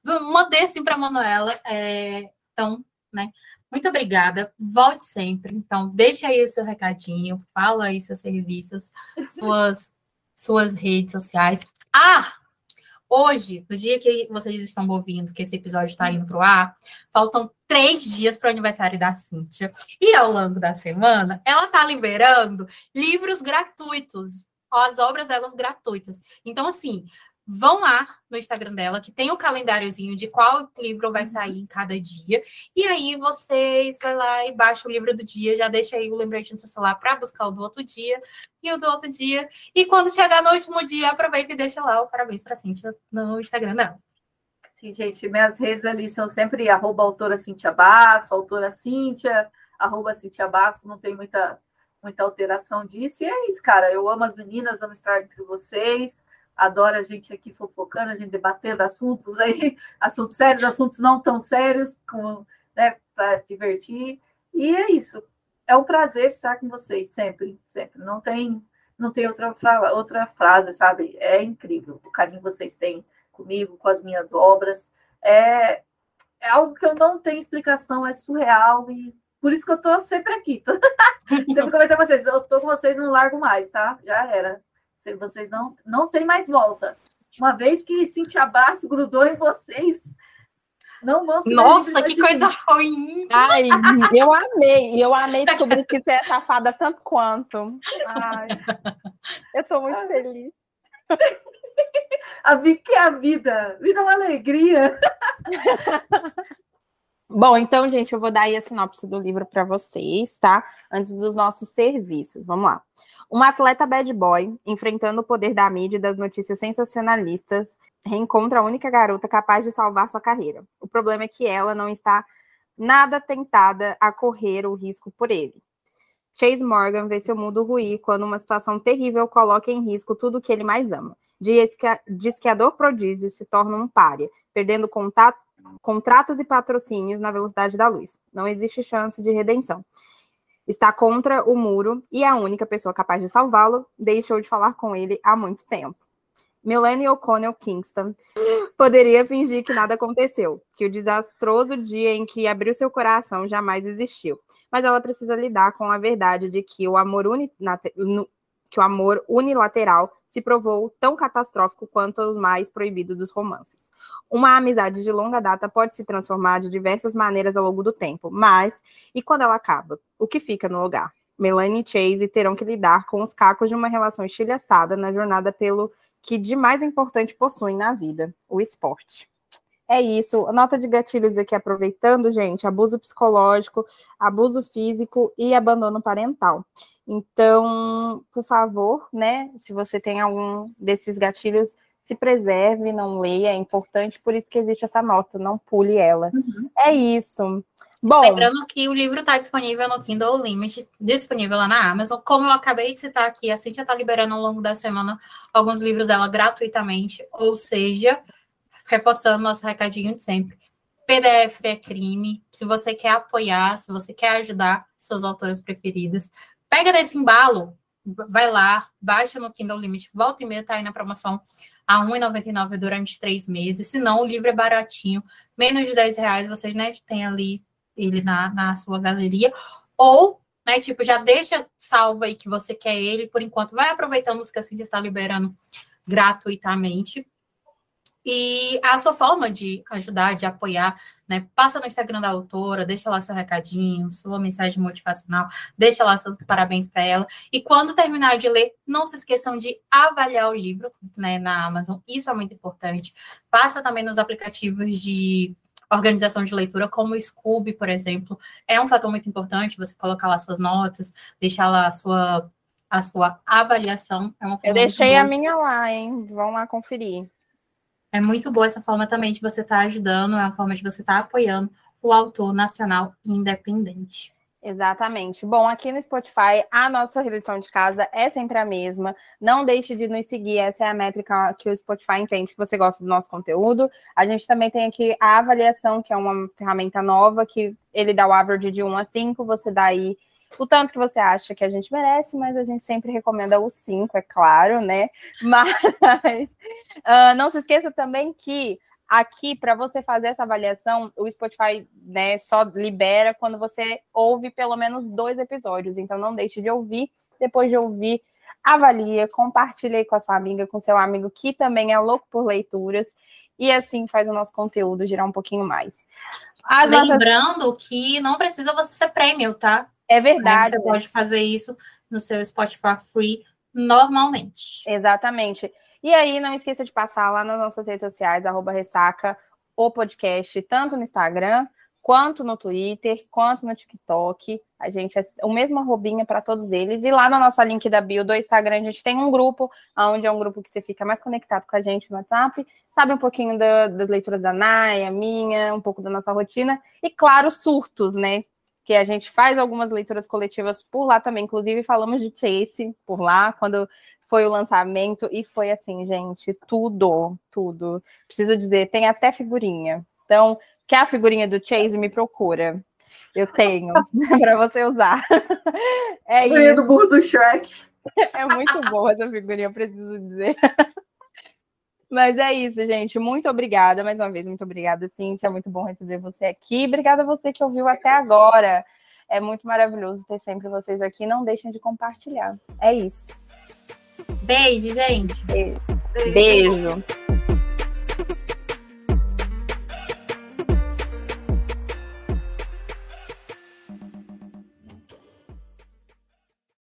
mandei assim pra Manuela. É, então, né? Muito obrigada. Volte sempre. Então, deixa aí o seu recadinho, fala aí seus serviços, suas suas redes sociais. Ah! Hoje, no dia que vocês estão ouvindo, que esse episódio está indo para o ar, faltam três dias para o aniversário da Cíntia. E ao longo da semana, ela está liberando livros gratuitos, as obras delas gratuitas. Então, assim, vão lá no Instagram dela, que tem o calendáriozinho de qual livro vai sair em cada dia. E aí vocês vai lá e baixa o livro do dia, já deixa aí o lembrete no seu celular para buscar o do outro dia e o do outro dia. E quando chegar no último dia, aproveita e deixa lá o parabéns para Cíntia no Instagram dela. Sim, gente, minhas redes ali são sempre arroba autora Cíntia Basso, autora Cíntia, arroba Cíntia Basso, não tem muita, muita alteração disso. E é isso, cara. Eu amo as meninas, amo estar entre vocês adora a gente aqui fofocando, a gente debatendo assuntos aí, assuntos sérios, assuntos não tão sérios, né, para divertir. E é isso. É um prazer estar com vocês sempre, sempre. Não tem, não tem outra, outra frase, sabe? É incrível o carinho que vocês têm comigo, com as minhas obras. É, é algo que eu não tenho explicação, é surreal e por isso que eu estou sempre aqui. sempre com vocês. Eu estou com vocês não largo mais, tá? Já era. Vocês não, não tem mais volta. Uma vez que Cintia Bassi grudou em vocês, não vão se Nossa, que coisa mim. ruim! Ai, eu amei. Eu amei descobrir que você é safada tanto quanto. Ai, eu estou muito Ai. feliz. A vida que é a vida. Vida é uma alegria. Bom, então, gente, eu vou dar aí a sinopse do livro para vocês, tá? Antes dos nossos serviços. Vamos lá. Uma atleta bad boy, enfrentando o poder da mídia e das notícias sensacionalistas, reencontra a única garota capaz de salvar sua carreira. O problema é que ela não está nada tentada a correr o risco por ele. Chase Morgan vê seu mundo ruir quando uma situação terrível coloca em risco tudo o que ele mais ama. Diz que, diz que a dor prodígio se torna um pária, perdendo contato, contratos e patrocínios na velocidade da luz. Não existe chance de redenção está contra o muro e a única pessoa capaz de salvá-lo deixou de falar com ele há muito tempo. Melanie O'Connell Kingston poderia fingir que nada aconteceu, que o desastroso dia em que abriu seu coração jamais existiu, mas ela precisa lidar com a verdade de que o amor que o amor unilateral se provou tão catastrófico quanto os mais proibidos dos romances. Uma amizade de longa data pode se transformar de diversas maneiras ao longo do tempo, mas e quando ela acaba? O que fica no lugar? Melanie e Chase terão que lidar com os cacos de uma relação estilhaçada na jornada pelo que de mais importante possuem na vida, o esporte. É isso. Nota de gatilhos aqui aproveitando, gente: abuso psicológico, abuso físico e abandono parental. Então, por favor, né, se você tem algum desses gatilhos, se preserve, não leia, é importante, por isso que existe essa nota, não pule ela. Uhum. É isso. Bom, Lembrando que o livro está disponível no Kindle Limit, disponível lá na Amazon. Como eu acabei de citar aqui, a Cintia está liberando ao longo da semana alguns livros dela gratuitamente, ou seja, reforçando nosso recadinho de sempre. PDF é crime. Se você quer apoiar, se você quer ajudar suas autoras preferidas, Pega desse embalo, vai lá, baixa no Kindle Limit, volta e meia, tá aí na promoção a R$ 1,99 durante três meses. Se não, o livro é baratinho, menos de 10 reais, vocês né, tem ali ele na, na sua galeria. Ou, né, tipo, já deixa salvo aí que você quer ele, por enquanto, vai aproveitando os que a Cindy está liberando gratuitamente. E a sua forma de ajudar, de apoiar, né? Passa no Instagram da autora, deixa lá seu recadinho, sua mensagem motivacional, deixa lá seus parabéns para ela. E quando terminar de ler, não se esqueçam de avaliar o livro né, na Amazon, isso é muito importante. Passa também nos aplicativos de organização de leitura, como o Scooby, por exemplo, é um fator muito importante. Você colocar lá suas notas, deixar lá a sua, a sua avaliação. É Eu deixei a minha lá, hein? Vão lá conferir. É muito boa essa forma também de você estar tá ajudando, é uma forma de você estar tá apoiando o autor nacional independente. Exatamente. Bom, aqui no Spotify, a nossa redução de casa é sempre a mesma. Não deixe de nos seguir, essa é a métrica que o Spotify entende que você gosta do nosso conteúdo. A gente também tem aqui a avaliação, que é uma ferramenta nova, que ele dá o average de 1 a 5, você dá aí o tanto que você acha que a gente merece, mas a gente sempre recomenda o 5, é claro, né? Mas uh, não se esqueça também que Aqui, para você fazer essa avaliação, o Spotify né, só libera quando você ouve pelo menos dois episódios. Então, não deixe de ouvir. Depois de ouvir, avalia, compartilhe com a sua amiga, com seu amigo que também é louco por leituras. E assim faz o nosso conteúdo girar um pouquinho mais. As Lembrando nossas... que não precisa você ser prêmio, tá? É verdade. Você pode fazer isso no seu Spotify Free normalmente. Exatamente. E aí, não esqueça de passar lá nas nossas redes sociais, arroba ressaca, o podcast, tanto no Instagram, quanto no Twitter, quanto no TikTok. A gente é o mesmo arrobinha para todos eles. E lá no nosso link da bio do Instagram, a gente tem um grupo, onde é um grupo que você fica mais conectado com a gente no WhatsApp, sabe um pouquinho da, das leituras da Naya, minha, um pouco da nossa rotina. E, claro, surtos, né? Que a gente faz algumas leituras coletivas por lá também. Inclusive, falamos de Chase por lá, quando foi o lançamento e foi assim, gente, tudo, tudo. Preciso dizer, tem até figurinha. Então, quer a figurinha do Chase, me procura. Eu tenho para você usar. É isso. do burro do Shrek. É muito boa essa figurinha, preciso dizer. Mas é isso, gente. Muito obrigada mais uma vez. Muito obrigada, Cíntia. É muito bom receber você aqui. Obrigada a você que ouviu até agora. É muito maravilhoso ter sempre vocês aqui. Não deixem de compartilhar. É isso. Beijo, gente. Beijo. Beijo.